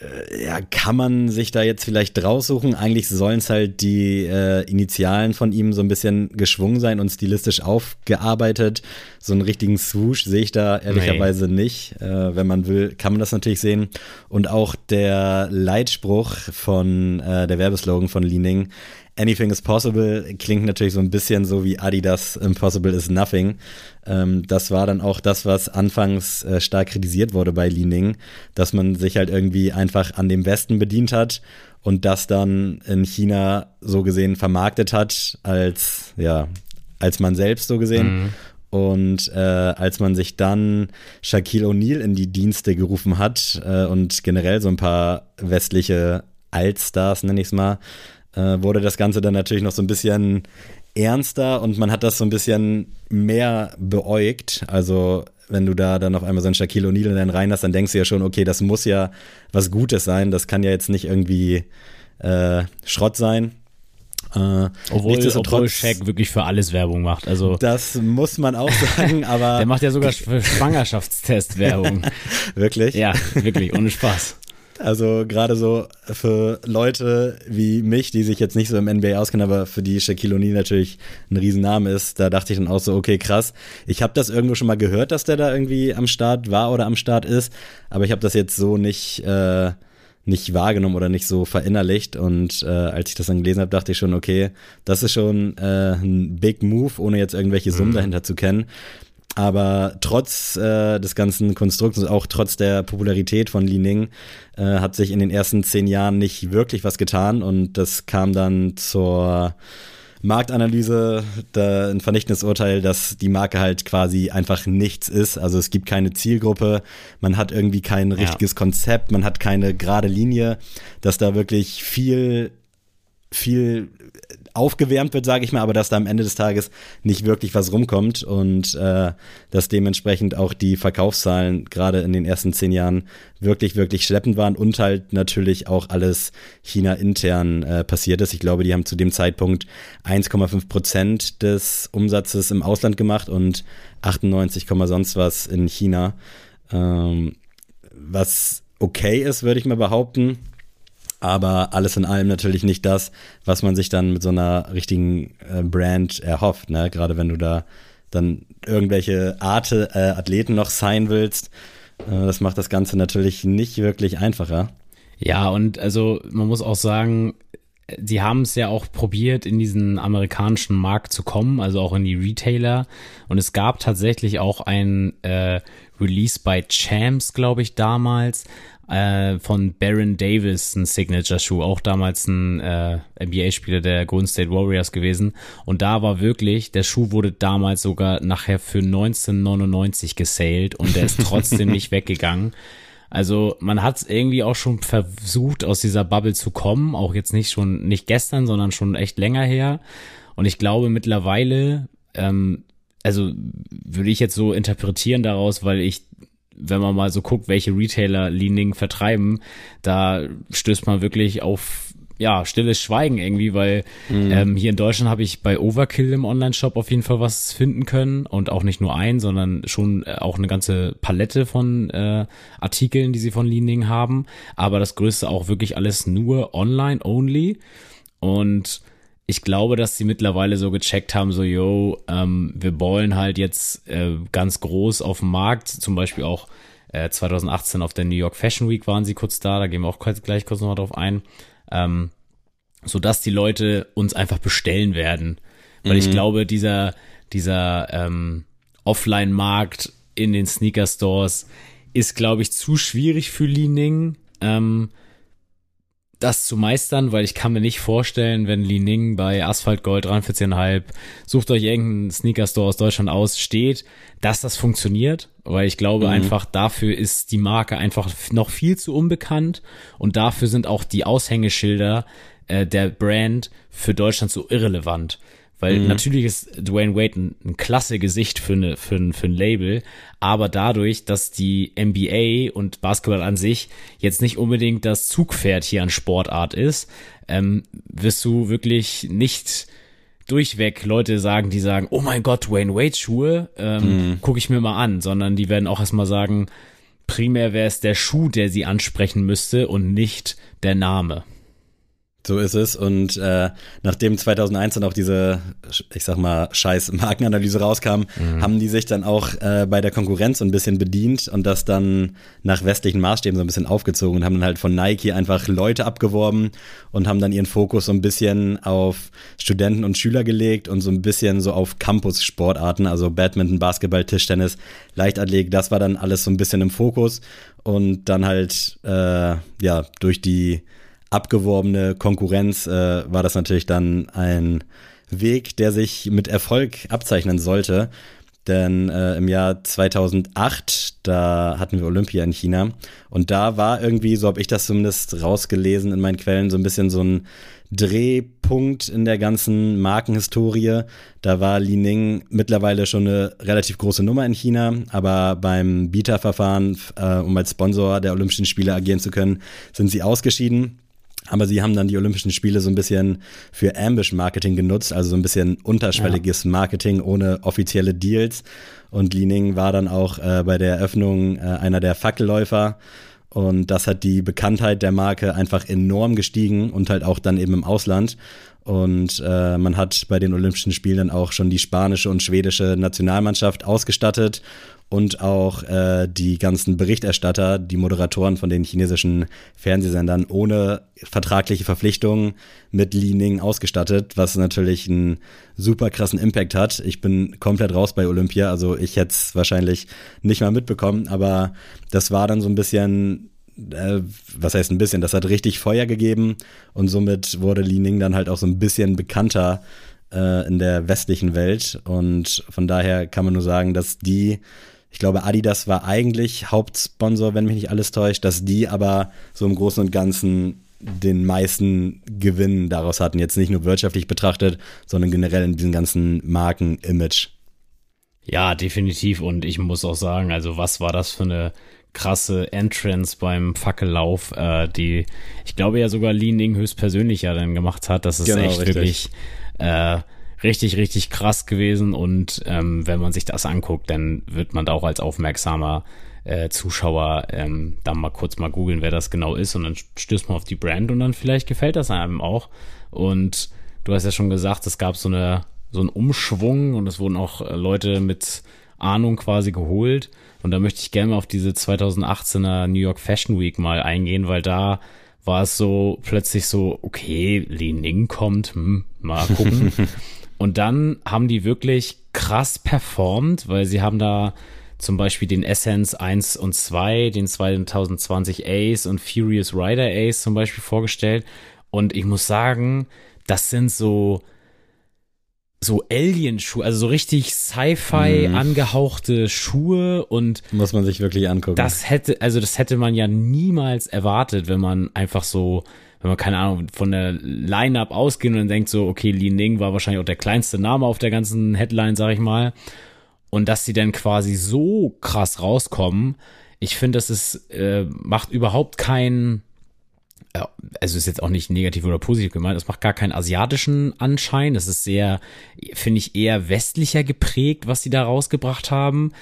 Äh, ja, kann man sich da jetzt vielleicht raussuchen? Eigentlich sollen es halt die äh, Initialen von ihm so ein bisschen geschwungen sein und stilistisch aufgearbeitet. So einen richtigen Swoosh sehe ich da ehrlicherweise nee. nicht. Äh, wenn man will, kann man das natürlich sehen. Und auch der Leitspruch von äh, der Werbeslogan von Leaning Anything is possible klingt natürlich so ein bisschen so wie Adidas Impossible is nothing. Ähm, das war dann auch das, was anfangs äh, stark kritisiert wurde bei Li dass man sich halt irgendwie einfach an dem Westen bedient hat und das dann in China so gesehen vermarktet hat als, ja, als man selbst so gesehen. Mhm. Und äh, als man sich dann Shaquille O'Neal in die Dienste gerufen hat äh, und generell so ein paar westliche Altstars, nenne ich es mal, äh, wurde das Ganze dann natürlich noch so ein bisschen ernster und man hat das so ein bisschen mehr beäugt. Also wenn du da dann auf einmal so ein Shaquille O'Neal in den rein hast, dann denkst du ja schon, okay, das muss ja was Gutes sein. Das kann ja jetzt nicht irgendwie äh, Schrott sein. Äh, obwohl, obwohl Shaq wirklich für alles Werbung macht. Also das muss man auch sagen, aber der macht ja sogar für Schwangerschaftstest Werbung. wirklich? Ja, wirklich ohne Spaß. Also gerade so für Leute wie mich, die sich jetzt nicht so im NBA auskennen, aber für die Shaquille O'Neal natürlich ein Riesenname ist, da dachte ich dann auch so, okay, krass. Ich habe das irgendwo schon mal gehört, dass der da irgendwie am Start war oder am Start ist, aber ich habe das jetzt so nicht äh, nicht wahrgenommen oder nicht so verinnerlicht. Und äh, als ich das dann gelesen habe, dachte ich schon, okay, das ist schon äh, ein Big Move, ohne jetzt irgendwelche Summen mhm. dahinter zu kennen. Aber trotz äh, des ganzen Konstrukts und auch trotz der Popularität von Li Ning äh, hat sich in den ersten zehn Jahren nicht wirklich was getan und das kam dann zur Marktanalyse, da ein vernichtendes Urteil, dass die Marke halt quasi einfach nichts ist. Also es gibt keine Zielgruppe, man hat irgendwie kein richtiges ja. Konzept, man hat keine gerade Linie, dass da wirklich viel viel aufgewärmt wird, sage ich mal, aber dass da am Ende des Tages nicht wirklich was rumkommt und äh, dass dementsprechend auch die Verkaufszahlen gerade in den ersten zehn Jahren wirklich, wirklich schleppend waren und halt natürlich auch alles China intern äh, passiert ist. Ich glaube, die haben zu dem Zeitpunkt 1,5 Prozent des Umsatzes im Ausland gemacht und 98, sonst was in China. Ähm, was okay ist, würde ich mal behaupten aber alles in allem natürlich nicht das, was man sich dann mit so einer richtigen äh, Brand erhofft, ne? Gerade wenn du da dann irgendwelche Art äh, Athleten noch sein willst, äh, das macht das Ganze natürlich nicht wirklich einfacher. Ja, und also man muss auch sagen, sie haben es ja auch probiert, in diesen amerikanischen Markt zu kommen, also auch in die Retailer. Und es gab tatsächlich auch ein äh, Release bei Champs, glaube ich, damals, äh, von Baron Davis, ein Signature-Schuh, auch damals ein äh, NBA-Spieler der Golden State Warriors gewesen. Und da war wirklich, der Schuh wurde damals sogar nachher für 1999 gesailed und der ist trotzdem nicht weggegangen. Also man hat irgendwie auch schon versucht, aus dieser Bubble zu kommen, auch jetzt nicht schon, nicht gestern, sondern schon echt länger her. Und ich glaube mittlerweile, ähm, also würde ich jetzt so interpretieren daraus, weil ich wenn man mal so guckt, welche Retailer Leaning vertreiben, da stößt man wirklich auf ja, stilles Schweigen irgendwie, weil mhm. ähm, hier in Deutschland habe ich bei Overkill im Online-Shop auf jeden Fall was finden können und auch nicht nur ein, sondern schon äh, auch eine ganze Palette von äh, Artikeln, die sie von Leaning haben, aber das Größte auch wirklich alles nur online only und ich glaube, dass sie mittlerweile so gecheckt haben, so, yo, ähm, wir ballen halt jetzt äh, ganz groß auf dem Markt, zum Beispiel auch äh, 2018 auf der New York Fashion Week waren sie kurz da, da gehen wir auch gleich kurz nochmal drauf ein ähm, so dass die Leute uns einfach bestellen werden. Weil mhm. ich glaube, dieser, dieser ähm, Offline-Markt in den Sneaker-Stores ist, glaube ich, zu schwierig für Li Ning. Ähm, das zu meistern, weil ich kann mir nicht vorstellen, wenn Li Ning bei Asphalt Gold 43,5, sucht euch irgendeinen Sneaker-Store aus Deutschland aus, steht, dass das funktioniert, weil ich glaube mhm. einfach, dafür ist die Marke einfach noch viel zu unbekannt und dafür sind auch die Aushängeschilder äh, der Brand für Deutschland so irrelevant. Weil mhm. natürlich ist Dwayne Wade ein, ein klasse Gesicht für, eine, für, ein, für ein Label, aber dadurch, dass die NBA und Basketball an sich jetzt nicht unbedingt das Zugpferd hier an Sportart ist, ähm, wirst du wirklich nicht durchweg Leute sagen, die sagen, oh mein Gott, Dwayne Wade Schuhe, ähm, mhm. gucke ich mir mal an, sondern die werden auch erstmal sagen, primär wäre es der Schuh, der sie ansprechen müsste und nicht der Name. So ist es. Und äh, nachdem 2001 dann auch diese, ich sag mal, scheiß Markenanalyse rauskam, mhm. haben die sich dann auch äh, bei der Konkurrenz so ein bisschen bedient und das dann nach westlichen Maßstäben so ein bisschen aufgezogen und haben dann halt von Nike einfach Leute abgeworben und haben dann ihren Fokus so ein bisschen auf Studenten und Schüler gelegt und so ein bisschen so auf Campus-Sportarten, also Badminton, Basketball, Tischtennis, Leichtathletik, das war dann alles so ein bisschen im Fokus und dann halt, äh, ja, durch die abgeworbene Konkurrenz äh, war das natürlich dann ein Weg, der sich mit Erfolg abzeichnen sollte. Denn äh, im Jahr 2008, da hatten wir Olympia in China. Und da war irgendwie, so habe ich das zumindest rausgelesen in meinen Quellen, so ein bisschen so ein Drehpunkt in der ganzen Markenhistorie. Da war Li Ning mittlerweile schon eine relativ große Nummer in China, aber beim Bieterverfahren, äh, um als Sponsor der Olympischen Spiele agieren zu können, sind sie ausgeschieden. Aber sie haben dann die Olympischen Spiele so ein bisschen für Ambush-Marketing genutzt, also so ein bisschen unterschwelliges ja. Marketing ohne offizielle Deals. Und Li Ning war dann auch äh, bei der Eröffnung äh, einer der Fackelläufer. Und das hat die Bekanntheit der Marke einfach enorm gestiegen und halt auch dann eben im Ausland. Und äh, man hat bei den Olympischen Spielen dann auch schon die spanische und schwedische Nationalmannschaft ausgestattet und auch äh, die ganzen Berichterstatter, die Moderatoren von den chinesischen Fernsehsendern ohne vertragliche Verpflichtungen mit Li Ning ausgestattet, was natürlich einen super krassen Impact hat. Ich bin komplett raus bei Olympia, also ich hätte es wahrscheinlich nicht mal mitbekommen, aber das war dann so ein bisschen äh, was heißt ein bisschen, das hat richtig Feuer gegeben und somit wurde Li Ning dann halt auch so ein bisschen bekannter äh, in der westlichen Welt und von daher kann man nur sagen, dass die ich glaube, Adidas war eigentlich Hauptsponsor, wenn mich nicht alles täuscht, dass die aber so im Großen und Ganzen den meisten Gewinn daraus hatten. Jetzt nicht nur wirtschaftlich betrachtet, sondern generell in diesem ganzen Marken-Image. Ja, definitiv. Und ich muss auch sagen, also was war das für eine krasse Entrance beim Fackellauf, äh, die ich glaube ja sogar Li Ning höchstpersönlich ja dann gemacht hat. Das ist genau, echt richtig. wirklich äh, richtig, richtig krass gewesen. Und ähm, wenn man sich das anguckt, dann wird man da auch als aufmerksamer äh, Zuschauer ähm, dann mal kurz mal googeln, wer das genau ist. Und dann stößt man auf die Brand und dann vielleicht gefällt das einem auch. Und du hast ja schon gesagt, es gab so eine so einen Umschwung und es wurden auch äh, Leute mit Ahnung quasi geholt. Und da möchte ich gerne mal auf diese 2018er New York Fashion Week mal eingehen, weil da war es so plötzlich so, okay, Li Ning kommt, hm, mal gucken. Und dann haben die wirklich krass performt, weil sie haben da zum Beispiel den Essence 1 und 2, den 2020 Ace und Furious Rider Ace zum Beispiel vorgestellt. Und ich muss sagen, das sind so so Alien-Schuhe, also so richtig Sci-Fi Mhm. angehauchte Schuhe und Muss man sich wirklich angucken. das hätte, also das hätte man ja niemals erwartet, wenn man einfach so, wenn man keine Ahnung von der Line-Up ausgeht und dann denkt so, okay, Li Ning war wahrscheinlich auch der kleinste Name auf der ganzen Headline, sag ich mal. Und dass sie dann quasi so krass rauskommen, ich finde, das ist, äh, macht überhaupt keinen, ja, also ist jetzt auch nicht negativ oder positiv gemeint, es macht gar keinen asiatischen Anschein. Es ist sehr, finde ich, eher westlicher geprägt, was sie da rausgebracht haben.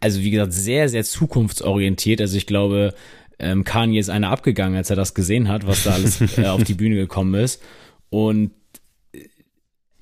Also wie gesagt, sehr, sehr zukunftsorientiert. Also ich glaube, ähm, Kanye ist einer abgegangen, als er das gesehen hat, was da alles äh, auf die Bühne gekommen ist. Und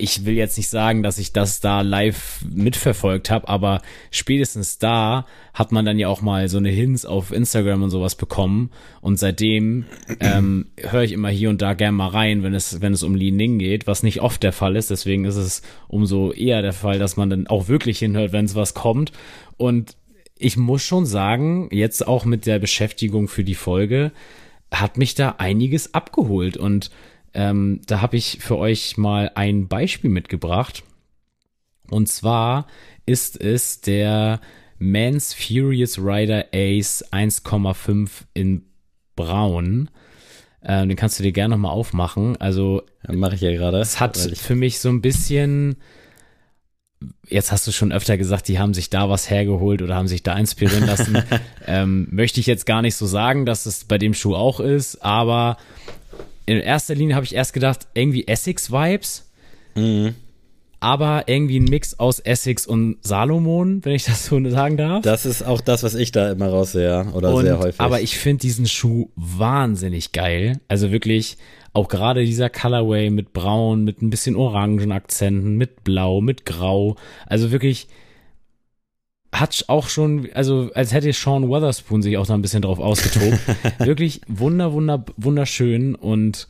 ich will jetzt nicht sagen, dass ich das da live mitverfolgt habe, aber spätestens da hat man dann ja auch mal so eine Hints auf Instagram und sowas bekommen. Und seitdem ähm, höre ich immer hier und da gern mal rein, wenn es, wenn es um Li Ning geht, was nicht oft der Fall ist. Deswegen ist es umso eher der Fall, dass man dann auch wirklich hinhört, wenn es was kommt. Und ich muss schon sagen, jetzt auch mit der Beschäftigung für die Folge, hat mich da einiges abgeholt. Und ähm, da habe ich für euch mal ein Beispiel mitgebracht. Und zwar ist es der Man's Furious Rider Ace 1,5 in Braun. Ähm, den kannst du dir gerne nochmal aufmachen. Also Mache ich ja gerade. es hat für mich so ein bisschen, jetzt hast du schon öfter gesagt, die haben sich da was hergeholt oder haben sich da inspirieren lassen. ähm, möchte ich jetzt gar nicht so sagen, dass es bei dem Schuh auch ist, aber in erster Linie habe ich erst gedacht, irgendwie Essex-Vibes, Mhm. aber irgendwie ein Mix aus Essex und Salomon, wenn ich das so sagen darf. Das ist auch das, was ich da immer raussehe, ja, oder Und, sehr häufig. Aber ich finde diesen Schuh wahnsinnig geil. Also wirklich, auch gerade dieser Colorway mit Braun, mit ein bisschen orangen Akzenten, mit Blau, mit Grau. Also wirklich hat auch schon, also als hätte Sean Weatherspoon sich auch da ein bisschen drauf ausgetobt. wirklich wunder, wunder, wunderschön und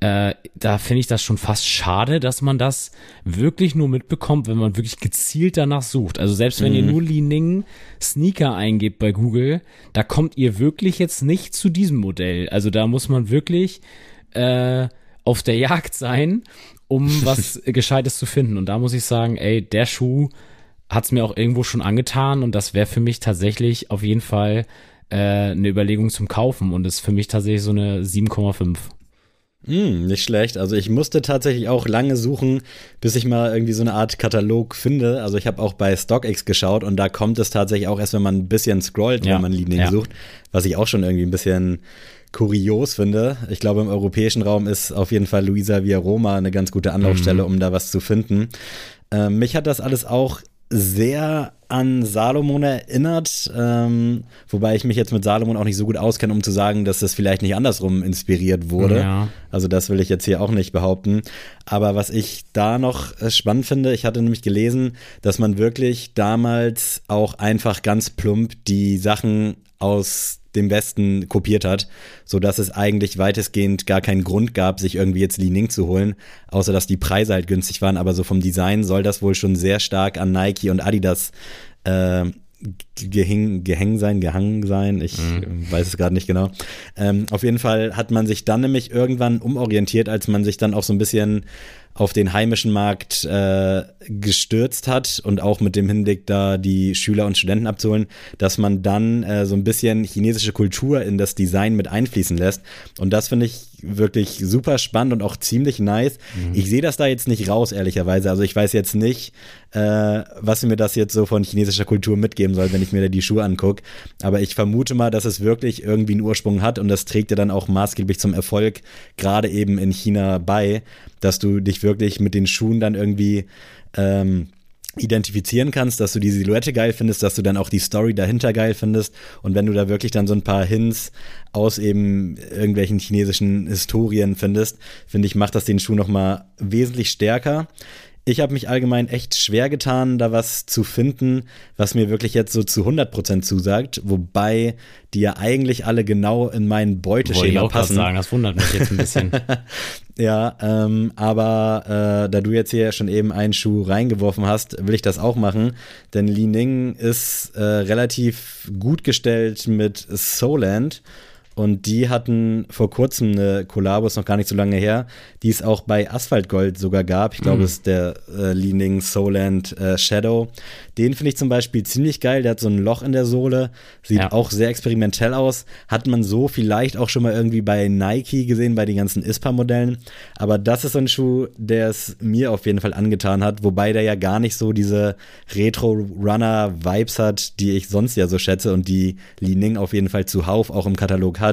äh, da finde ich das schon fast schade, dass man das wirklich nur mitbekommt, wenn man wirklich gezielt danach sucht. Also selbst wenn ihr nur Li Ning Sneaker eingebt bei Google, da kommt ihr wirklich jetzt nicht zu diesem Modell. Also da muss man wirklich äh, auf der Jagd sein, um was Gescheites zu finden. Und da muss ich sagen, ey, der Schuh hat's mir auch irgendwo schon angetan und das wäre für mich tatsächlich auf jeden Fall äh, eine Überlegung zum Kaufen und ist für mich tatsächlich so eine 7,5. Hm, nicht schlecht. Also ich musste tatsächlich auch lange suchen, bis ich mal irgendwie so eine Art Katalog finde. Also ich habe auch bei StockX geschaut und da kommt es tatsächlich auch erst, wenn man ein bisschen scrollt, Ja, wenn man Liebling ja. sucht, was ich auch schon irgendwie ein bisschen kurios finde. Ich glaube, im europäischen Raum ist auf jeden Fall Luisa Via Roma eine ganz gute Anlaufstelle, um da was zu finden. Ähm, mich hat das alles auch sehr an Salomon erinnert, ähm, wobei ich mich jetzt mit Salomon auch nicht so gut auskenne, um zu sagen, dass das vielleicht nicht andersrum inspiriert wurde. Ja. Also das will ich jetzt hier auch nicht behaupten. Aber was ich da noch äh, spannend finde, ich hatte nämlich gelesen, dass man wirklich damals auch einfach ganz plump die Sachen aus dem Westen kopiert hat, so dass es eigentlich weitestgehend gar keinen Grund gab, sich irgendwie jetzt Li Ning zu holen, außer dass die Preise halt günstig waren. Aber so vom Design soll das wohl schon sehr stark an Nike und Adidas äh, gehing, gehängt sein, gehangen sein. Ich äh, weiß es gerade nicht genau. Ähm, auf jeden Fall hat man sich dann nämlich irgendwann umorientiert, als man sich dann auch so ein bisschen auf den heimischen Markt äh, gestürzt hat und auch mit dem Hinblick, da die Schüler und Studenten abzuholen, dass man dann äh, so ein bisschen chinesische Kultur in das Design mit einfließen lässt. Und das finde ich wirklich super spannend und auch ziemlich nice. Ich sehe das da jetzt nicht raus, ehrlicherweise. Also ich weiß jetzt nicht, äh, was mir das jetzt so von chinesischer Kultur mitgeben soll, wenn ich mir da die Schuhe angucke. Aber ich vermute mal, dass es wirklich irgendwie einen Ursprung hat und das trägt ja dann auch maßgeblich zum Erfolg, gerade eben in China bei, dass du dich wirklich mit den Schuhen dann irgendwie ähm, identifizieren kannst, dass du die Silhouette geil findest, dass du dann auch die Story dahinter geil findest und wenn du da wirklich dann so ein paar Hints aus eben irgendwelchen chinesischen Historien findest, finde ich, macht das den Schuh nochmal wesentlich stärker. Ich habe mich allgemein echt schwer getan, da was zu finden, was mir wirklich jetzt so zu 100% zusagt, wobei die ja eigentlich alle genau in mein Wollte ich Beuteschema auch passen. sagen, das wundert mich jetzt ein bisschen. Ja, ähm, aber äh, da du jetzt hier schon eben einen Schuh reingeworfen hast, will ich das auch machen. Denn Li Ning ist äh, relativ gut gestellt mit Soland. Und die hatten vor kurzem eine Kollabo, ist noch gar nicht so lange her, die es auch bei Asphalt Gold sogar gab. Ich glaube, mhm. es ist der äh, Leaning Soland äh, Shadow. Den finde ich zum Beispiel ziemlich geil. Der hat so ein Loch in der Sohle, sieht ja. auch sehr experimentell aus. Hat man so vielleicht auch schon mal irgendwie bei Nike gesehen, bei den ganzen ISPA-Modellen. Aber das ist so ein Schuh, der es mir auf jeden Fall angetan hat, wobei der ja gar nicht so diese Retro-Runner-Vibes hat, die ich sonst ja so schätze und die Li Ning auf jeden Fall zuhauf auch im Katalog hat.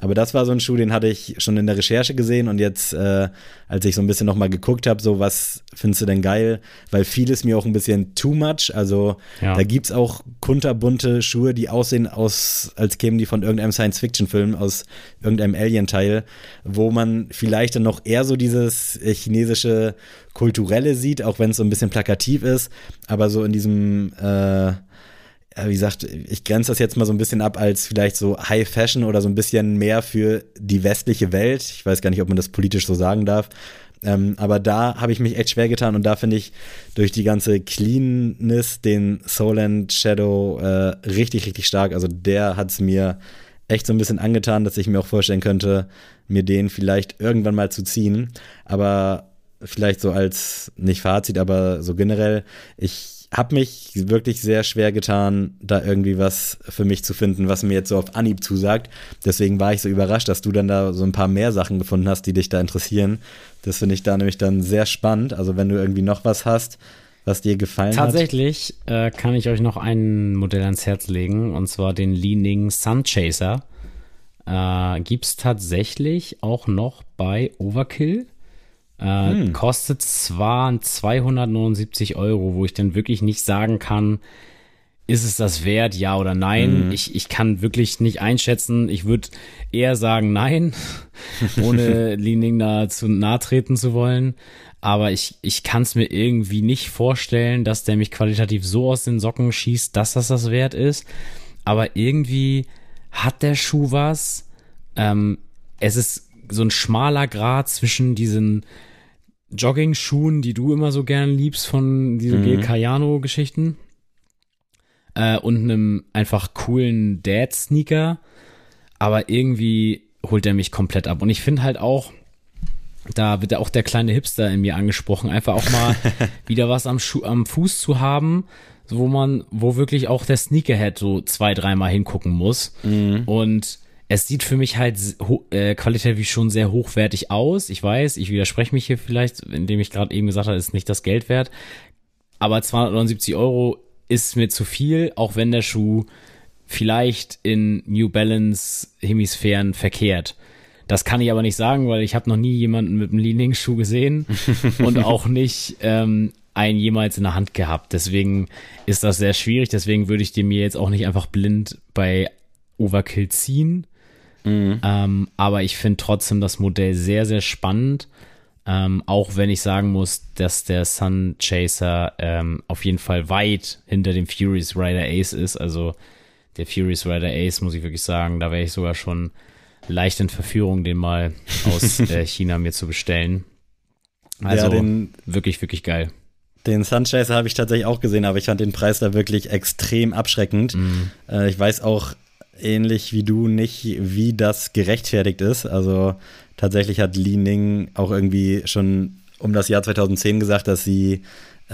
Aber das war so ein Schuh, den hatte ich schon in der Recherche gesehen und jetzt, äh, als ich so ein bisschen nochmal geguckt habe, so was findest du denn geil? Weil vieles mir auch ein bisschen too much. Also ja. da gibt's auch kunterbunte Schuhe, die aussehen aus, als kämen die von irgendeinem Science-Fiction-Film, aus irgendeinem Alien-Teil, wo man vielleicht dann noch eher so dieses chinesische kulturelle sieht, auch wenn es so ein bisschen plakativ ist, aber so in diesem äh, wie gesagt, ich grenze das jetzt mal so ein bisschen ab als vielleicht so High Fashion oder so ein bisschen mehr für die westliche Welt. Ich weiß gar nicht, ob man das politisch so sagen darf. Ähm, aber da habe ich mich echt schwer getan und da finde ich durch die ganze Cleanness den Soland Shadow äh, richtig, richtig stark. Also der hat es mir echt so ein bisschen angetan, dass ich mir auch vorstellen könnte, mir den vielleicht irgendwann mal zu ziehen. Aber vielleicht so als, nicht Fazit, aber so generell, ich habe mich wirklich sehr schwer getan, da irgendwie was für mich zu finden, was mir jetzt so auf Anhieb zusagt. Deswegen war ich so überrascht, dass du dann da so ein paar mehr Sachen gefunden hast, die dich da interessieren. Das finde ich da nämlich dann sehr spannend. Also wenn du irgendwie noch was hast, was dir gefallen Tatsächlich, hat. Tatsächlich äh, kann ich euch noch ein Modell ans Herz legen, und zwar den Leaning Sun Chaser. Äh, Gibt es tatsächlich auch noch bei Overkill. Äh, hm. Kostet zwar 279 Euro, wo ich dann wirklich nicht sagen kann, ist es das wert, ja oder nein. Hm. Ich, ich kann wirklich nicht einschätzen. Ich würde eher sagen nein, ohne Leaning da zu nahe treten zu wollen. Aber ich, ich kann es mir irgendwie nicht vorstellen, dass der mich qualitativ so aus den Socken schießt, dass das das wert ist. Aber irgendwie hat der Schuh was. Ähm, es ist so ein schmaler Grad zwischen diesen Jogging-Schuhen, die du immer so gern liebst von diesen mhm. Cayano-Geschichten. Äh, und einem einfach coolen Dad-Sneaker. Aber irgendwie holt er mich komplett ab. Und ich finde halt auch, da wird auch der kleine Hipster in mir angesprochen, einfach auch mal wieder was am, Schuh, am Fuß zu haben, wo man, wo wirklich auch der Sneakerhead so zwei, dreimal hingucken muss. Mhm. Und es sieht für mich halt äh, qualitativ schon sehr hochwertig aus. Ich weiß, ich widerspreche mich hier vielleicht, indem ich gerade eben gesagt habe, ist nicht das Geld wert. Aber 279 Euro ist mir zu viel, auch wenn der Schuh vielleicht in New Balance Hemisphären verkehrt. Das kann ich aber nicht sagen, weil ich habe noch nie jemanden mit einem Leaning-Schuh gesehen und auch nicht ähm, einen jemals in der Hand gehabt. Deswegen ist das sehr schwierig. Deswegen würde ich dir mir jetzt auch nicht einfach blind bei Overkill ziehen. Mhm. Ähm, aber ich finde trotzdem das Modell sehr, sehr spannend. Ähm, auch wenn ich sagen muss, dass der Sun Chaser ähm, auf jeden Fall weit hinter dem Furious Rider Ace ist. Also der Furious Rider Ace, muss ich wirklich sagen, da wäre ich sogar schon leicht in Verführung, den mal aus äh, China mir zu bestellen. Also ja, den, wirklich, wirklich geil. Den Sun Chaser habe ich tatsächlich auch gesehen, aber ich fand den Preis da wirklich extrem abschreckend. Mhm. Äh, ich weiß auch ähnlich wie du nicht, wie das gerechtfertigt ist. Also tatsächlich hat Li Ning auch irgendwie schon um das Jahr 2010 gesagt, dass sie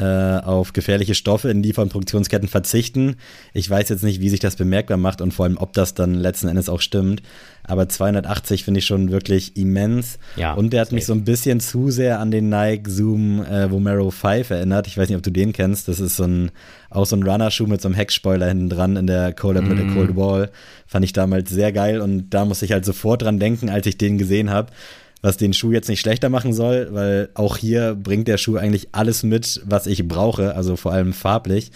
auf gefährliche Stoffe in Lieferproduktionsketten verzichten. Ich weiß jetzt nicht, wie sich das bemerkbar macht und vor allem, ob das dann letzten Endes auch stimmt. Aber 280 finde ich schon wirklich immens. Ja, und der hat safe. mich so ein bisschen zu sehr an den Nike Zoom äh, Vomero 5 erinnert. Ich weiß nicht, ob du den kennst. Das ist so ein, auch so ein Runner-Schuh mit so einem Heckspoiler hinten dran in der Collab mm. mit der mhm. Cold Wall. Fand ich damals sehr geil und da muss ich halt sofort dran denken, als ich den gesehen habe was den Schuh jetzt nicht schlechter machen soll, weil auch hier bringt der Schuh eigentlich alles mit, was ich brauche, also vor allem farblich.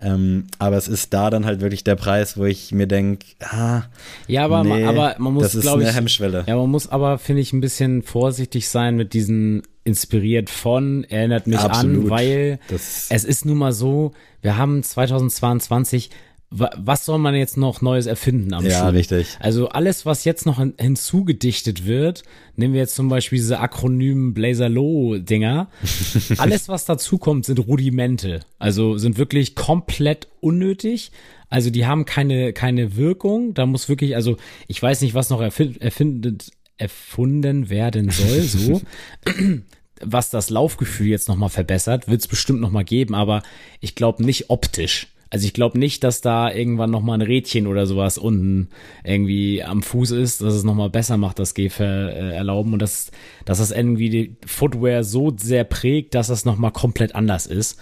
Ähm, aber es ist da dann halt wirklich der Preis, wo ich mir denke, ah, ja, aber, nee, aber man muss, das ist eine ich, Hemmschwelle. Ja, man muss aber, finde ich, ein bisschen vorsichtig sein mit diesen inspiriert von, erinnert mich Absolut. an, weil das es ist nun mal so, wir haben 2022, was soll man jetzt noch Neues erfinden am Ja, Schuh? richtig. Also alles, was jetzt noch hin- hinzugedichtet wird, nehmen wir jetzt zum Beispiel diese akronymen Blazer-Low-Dinger. alles, was dazu kommt, sind Rudimente. Also sind wirklich komplett unnötig. Also die haben keine, keine Wirkung. Da muss wirklich, also ich weiß nicht, was noch erfind, erfindet, erfunden werden soll, so. was das Laufgefühl jetzt nochmal verbessert, wird es bestimmt nochmal geben, aber ich glaube nicht optisch. Also ich glaube nicht, dass da irgendwann nochmal ein Rädchen oder sowas unten irgendwie am Fuß ist, dass es nochmal besser macht, das Gehver äh, erlauben und dass, dass das irgendwie die Footwear so sehr prägt, dass das nochmal komplett anders ist.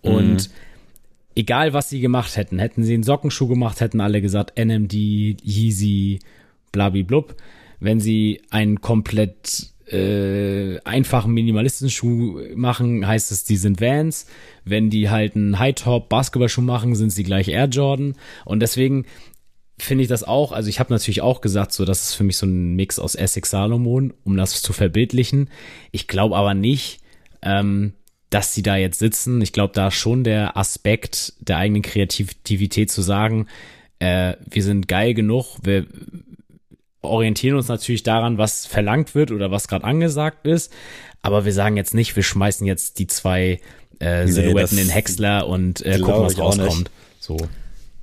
Und egal was sie gemacht hätten, hätten sie einen Sockenschuh gemacht, hätten alle gesagt NMD, Yeezy, blabiblub. Wenn sie einen komplett äh, einfachen Minimalistenschuh machen, heißt es, die sind Vans. Wenn die halt einen High-Top Basketballschuh machen, sind sie gleich Air Jordan. Und deswegen finde ich das auch, also ich habe natürlich auch gesagt, so das ist für mich so ein Mix aus Essex Salomon, um das zu verbildlichen. Ich glaube aber nicht, ähm, dass sie da jetzt sitzen. Ich glaube, da schon der Aspekt der eigenen Kreativität zu sagen, äh, wir sind geil genug, wir orientieren uns natürlich daran, was verlangt wird oder was gerade angesagt ist, aber wir sagen jetzt nicht, wir schmeißen jetzt die zwei äh, Silhouetten das in Häcksler und äh, gucken, was rauskommt. So.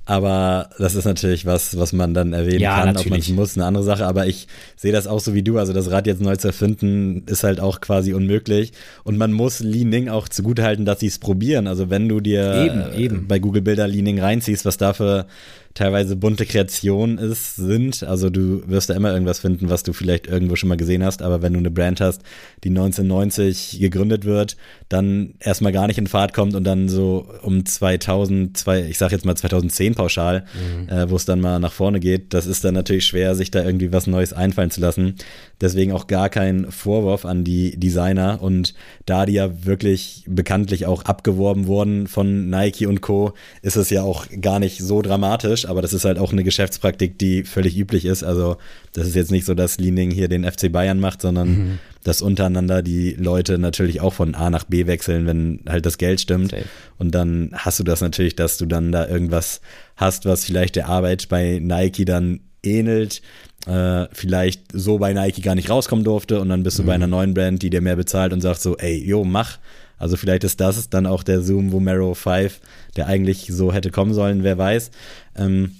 Aber das ist natürlich was, was man dann erwähnen Ja, kann, ob man natürlich. es muss, eine andere Sache. Aber ich sehe das auch so wie du. Also das Rad jetzt neu zu erfinden, ist halt auch quasi unmöglich. Und man muss Li Ning auch zugutehalten, dass sie es probieren. Also wenn du dir Eben, eben. bei Google Bilder Li Ning reinziehst, was da für teilweise bunte Kreationen ist, sind. Also du wirst da immer irgendwas finden, was du vielleicht irgendwo schon mal gesehen hast. Aber wenn du eine Brand hast, die 1990 gegründet wird, dann erstmal gar nicht in Fahrt kommt und dann so um 2000, zwei, ich sag jetzt mal 2010 pauschal, äh, wo es dann mal nach vorne geht, das ist dann natürlich schwer, sich da irgendwie was Neues einfallen zu lassen. Deswegen auch gar kein Vorwurf an die Designer und da die ja wirklich bekanntlich auch abgeworben wurden von Nike und Co., ist es ja auch gar nicht so dramatisch, aber das ist halt auch eine Geschäftspraktik, die völlig üblich ist. Also das ist jetzt nicht so, dass Leaning hier den FC Bayern macht, sondern dass untereinander die Leute natürlich auch von A nach B wechseln, wenn halt das Geld stimmt. Safe. Und dann hast du das natürlich, dass du dann da irgendwas hast, was vielleicht der Arbeit bei Nike dann ähnelt, äh, vielleicht so bei Nike gar nicht rauskommen durfte und dann bist du bei einer neuen Brand, die dir mehr bezahlt und sagt so, ey, jo, mach. Also vielleicht ist das dann auch der Zoom Vomero 5, der eigentlich so hätte kommen sollen, wer weiß. Ähm,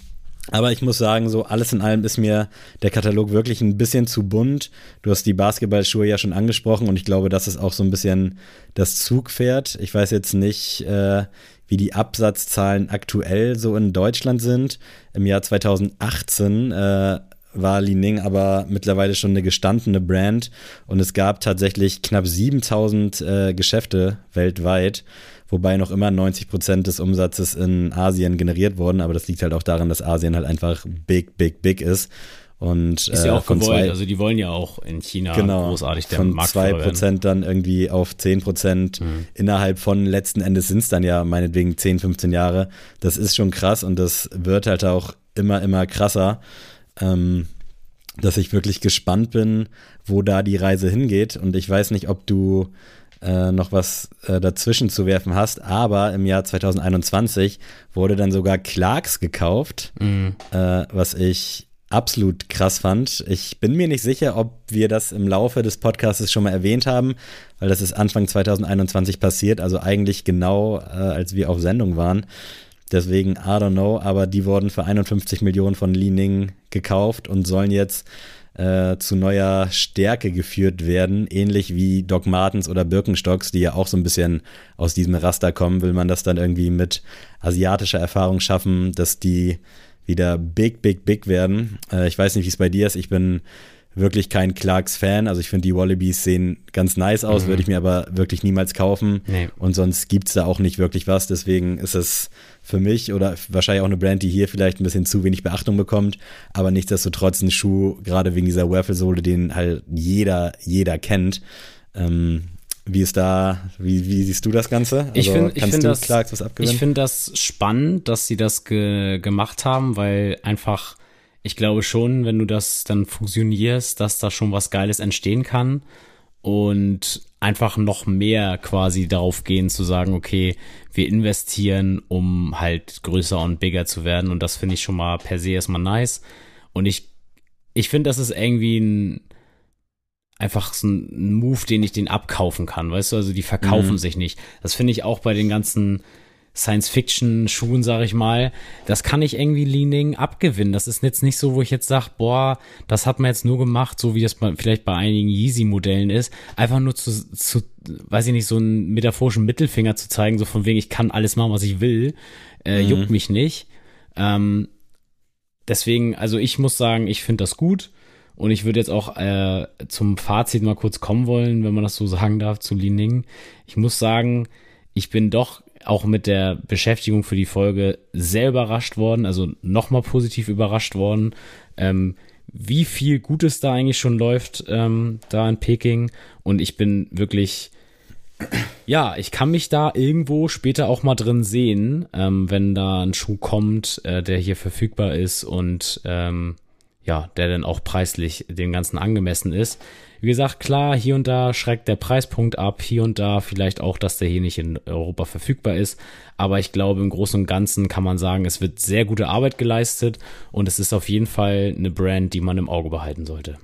aber ich muss sagen, so alles in allem ist mir der Katalog wirklich ein bisschen zu bunt. Du hast die Basketballschuhe ja schon angesprochen und ich glaube, das ist auch so ein bisschen das Zugpferd. Ich weiß jetzt nicht, äh, wie die Absatzzahlen aktuell so in Deutschland sind. Im Jahr 2018 äh, war Li Ning aber mittlerweile schon eine gestandene Brand und es gab tatsächlich knapp 7000 äh, Geschäfte weltweit, wobei noch immer 90 Prozent des Umsatzes in Asien generiert wurden, aber das liegt halt auch daran, dass Asien halt einfach big, big, big ist. Und Ist ja äh, auch von gewollt, zwei, also die wollen ja auch in China genau, großartig der von Marktführer zwei. Prozent dann irgendwie auf 10 Prozent Mhm. innerhalb von letzten Endes sind es dann ja meinetwegen 10, 15 Jahre. Das ist schon krass und das wird halt auch immer, immer krasser, ähm, dass ich wirklich gespannt bin, wo da die Reise hingeht und ich weiß nicht, ob du äh, noch was äh, dazwischen zu werfen hast, aber im Jahr 2021 wurde dann sogar Clarks gekauft, Mhm. äh, was ich absolut krass fand. Ich bin mir nicht sicher, ob wir das im Laufe des Podcasts schon mal erwähnt haben, weil das ist Anfang 2021 passiert, also eigentlich genau, äh, als wir auf Sendung waren. Deswegen, I don't know, aber die wurden für 51 Millionen von Li Ning gekauft und sollen jetzt äh, zu neuer Stärke geführt werden, ähnlich wie Doc Martens oder Birkenstocks, die ja auch so ein bisschen aus diesem Raster kommen, will man das dann irgendwie mit asiatischer Erfahrung schaffen, dass die wieder big, big, big werden. Äh, ich weiß nicht, wie es bei dir ist. Ich bin wirklich kein Clarks-Fan. Also ich finde, die Wallabies sehen ganz nice aus, würde ich mir aber wirklich niemals kaufen. Nee. Und sonst gibt's da auch nicht wirklich was. Deswegen ist es für mich oder wahrscheinlich auch eine Brand, die hier vielleicht ein bisschen zu wenig Beachtung bekommt. Aber nichtsdestotrotz ein Schuh, gerade wegen dieser Waffle-Sohle, den halt jeder, jeder kennt. Ähm, wie ist da, wie, wie siehst du das Ganze? Also Ich finde find das, Clarks was abgewinnen? ich find das spannend, dass sie das ge gemacht haben, weil einfach, ich glaube schon, wenn du das dann fusionierst, dass da schon was Geiles entstehen kann. Und einfach noch mehr quasi darauf gehen zu sagen, okay, wir investieren, um halt größer und bigger zu werden und das finde ich schon mal per se erstmal nice und ich ich finde, das ist irgendwie ein einfach so ein Move, den ich den abkaufen kann, weißt du, also die verkaufen mhm. sich nicht. Das finde ich auch bei den ganzen Science-Fiction-Schuhen, sag ich mal, das kann ich irgendwie Leaning abgewinnen. Das ist jetzt nicht so, wo ich jetzt sage, boah, das hat man jetzt nur gemacht, so wie das bei, vielleicht bei einigen Yeezy-Modellen ist, einfach nur zu, zu, weiß ich nicht, so einen metaphorischen Mittelfinger zu zeigen, so von wegen, ich kann alles machen, was ich will, äh, mhm. juckt mich nicht. Ähm, deswegen, also ich muss sagen, ich finde das gut. Und ich würde jetzt auch äh, zum Fazit mal kurz kommen wollen, wenn man das so sagen darf, zu Leaning. Ich muss sagen, ich bin doch auch mit der Beschäftigung für die Folge sehr überrascht worden, also nochmal positiv überrascht worden, ähm, wie viel Gutes da eigentlich schon läuft ähm, da in Peking. Und ich bin wirklich, ja, ich kann mich da irgendwo später auch mal drin sehen, ähm, wenn da ein Schuh kommt, äh, der hier verfügbar ist und ähm, ja, der dann auch preislich dem Ganzen angemessen ist. Wie gesagt, klar, hier und da schreckt der Preispunkt ab, hier und da vielleicht auch, dass der hier nicht in Europa verfügbar ist. Aber ich glaube, im Großen und Ganzen kann man sagen, es wird sehr gute Arbeit geleistet und es ist auf jeden Fall eine Brand, die man im Auge behalten sollte.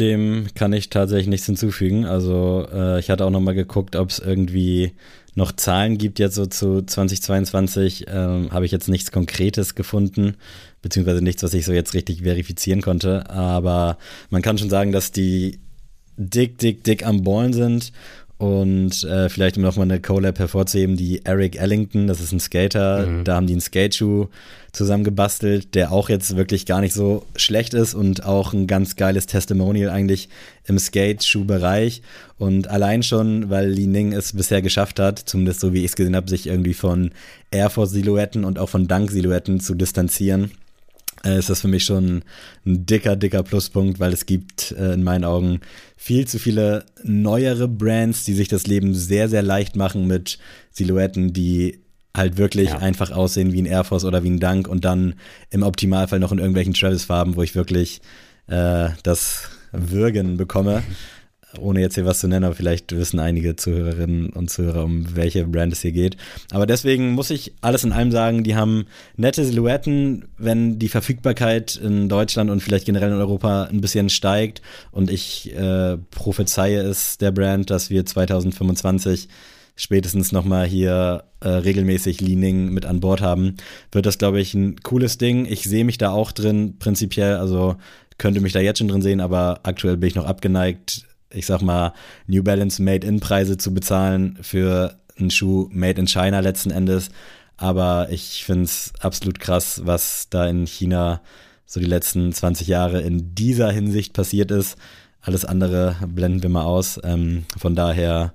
Dem kann ich tatsächlich nichts hinzufügen. Also äh, ich hatte auch noch mal geguckt, ob es irgendwie noch Zahlen gibt jetzt so zu 2022. Ähm, Habe ich jetzt nichts Konkretes gefunden beziehungsweise nichts, was ich so jetzt richtig verifizieren konnte. Aber man kann schon sagen, dass die dick, dick, dick am Ballen sind. Und äh, vielleicht um nochmal eine Collab hervorzuheben, die Eric Ellington, das ist ein Skater, mhm. da haben die einen Skateschuh zusammengebastelt, der auch jetzt wirklich gar nicht so schlecht ist und auch ein ganz geiles Testimonial eigentlich im Skateschuh-Bereich. Und allein schon, weil Li Ning es bisher geschafft hat, zumindest so wie ich es gesehen habe, sich irgendwie von Air Force-Silhouetten und auch von Dunk-Silhouetten zu distanzieren ist das für mich schon ein dicker, dicker Pluspunkt, weil es gibt äh, in meinen Augen viel zu viele neuere Brands, die sich das Leben sehr, sehr leicht machen mit Silhouetten, die halt wirklich ja. einfach aussehen wie ein Air Force oder wie ein Dunk und dann im Optimalfall noch in irgendwelchen Travis-Farben, wo ich wirklich äh, das Würgen bekomme ohne jetzt hier was zu nennen, aber vielleicht wissen einige Zuhörerinnen und Zuhörer, um welche Brand es hier geht. Aber deswegen muss ich alles in allem sagen, die haben nette Silhouetten, wenn die Verfügbarkeit in Deutschland und vielleicht generell in Europa ein bisschen steigt und ich äh, prophezeie es der Brand, dass wir 2025 spätestens nochmal hier äh, regelmäßig Leaning mit an Bord haben, wird das, glaube ich, ein cooles Ding. Ich sehe mich da auch drin, prinzipiell, also könnte mich da jetzt schon drin sehen, aber aktuell bin ich noch abgeneigt, ich sag mal, New Balance Made-in-Preise zu bezahlen für einen Schuh Made in China letzten Endes. Aber ich finde es absolut krass, was da in China so die letzten 20 Jahre in dieser Hinsicht passiert ist. Alles andere blenden wir mal aus. Ähm, von daher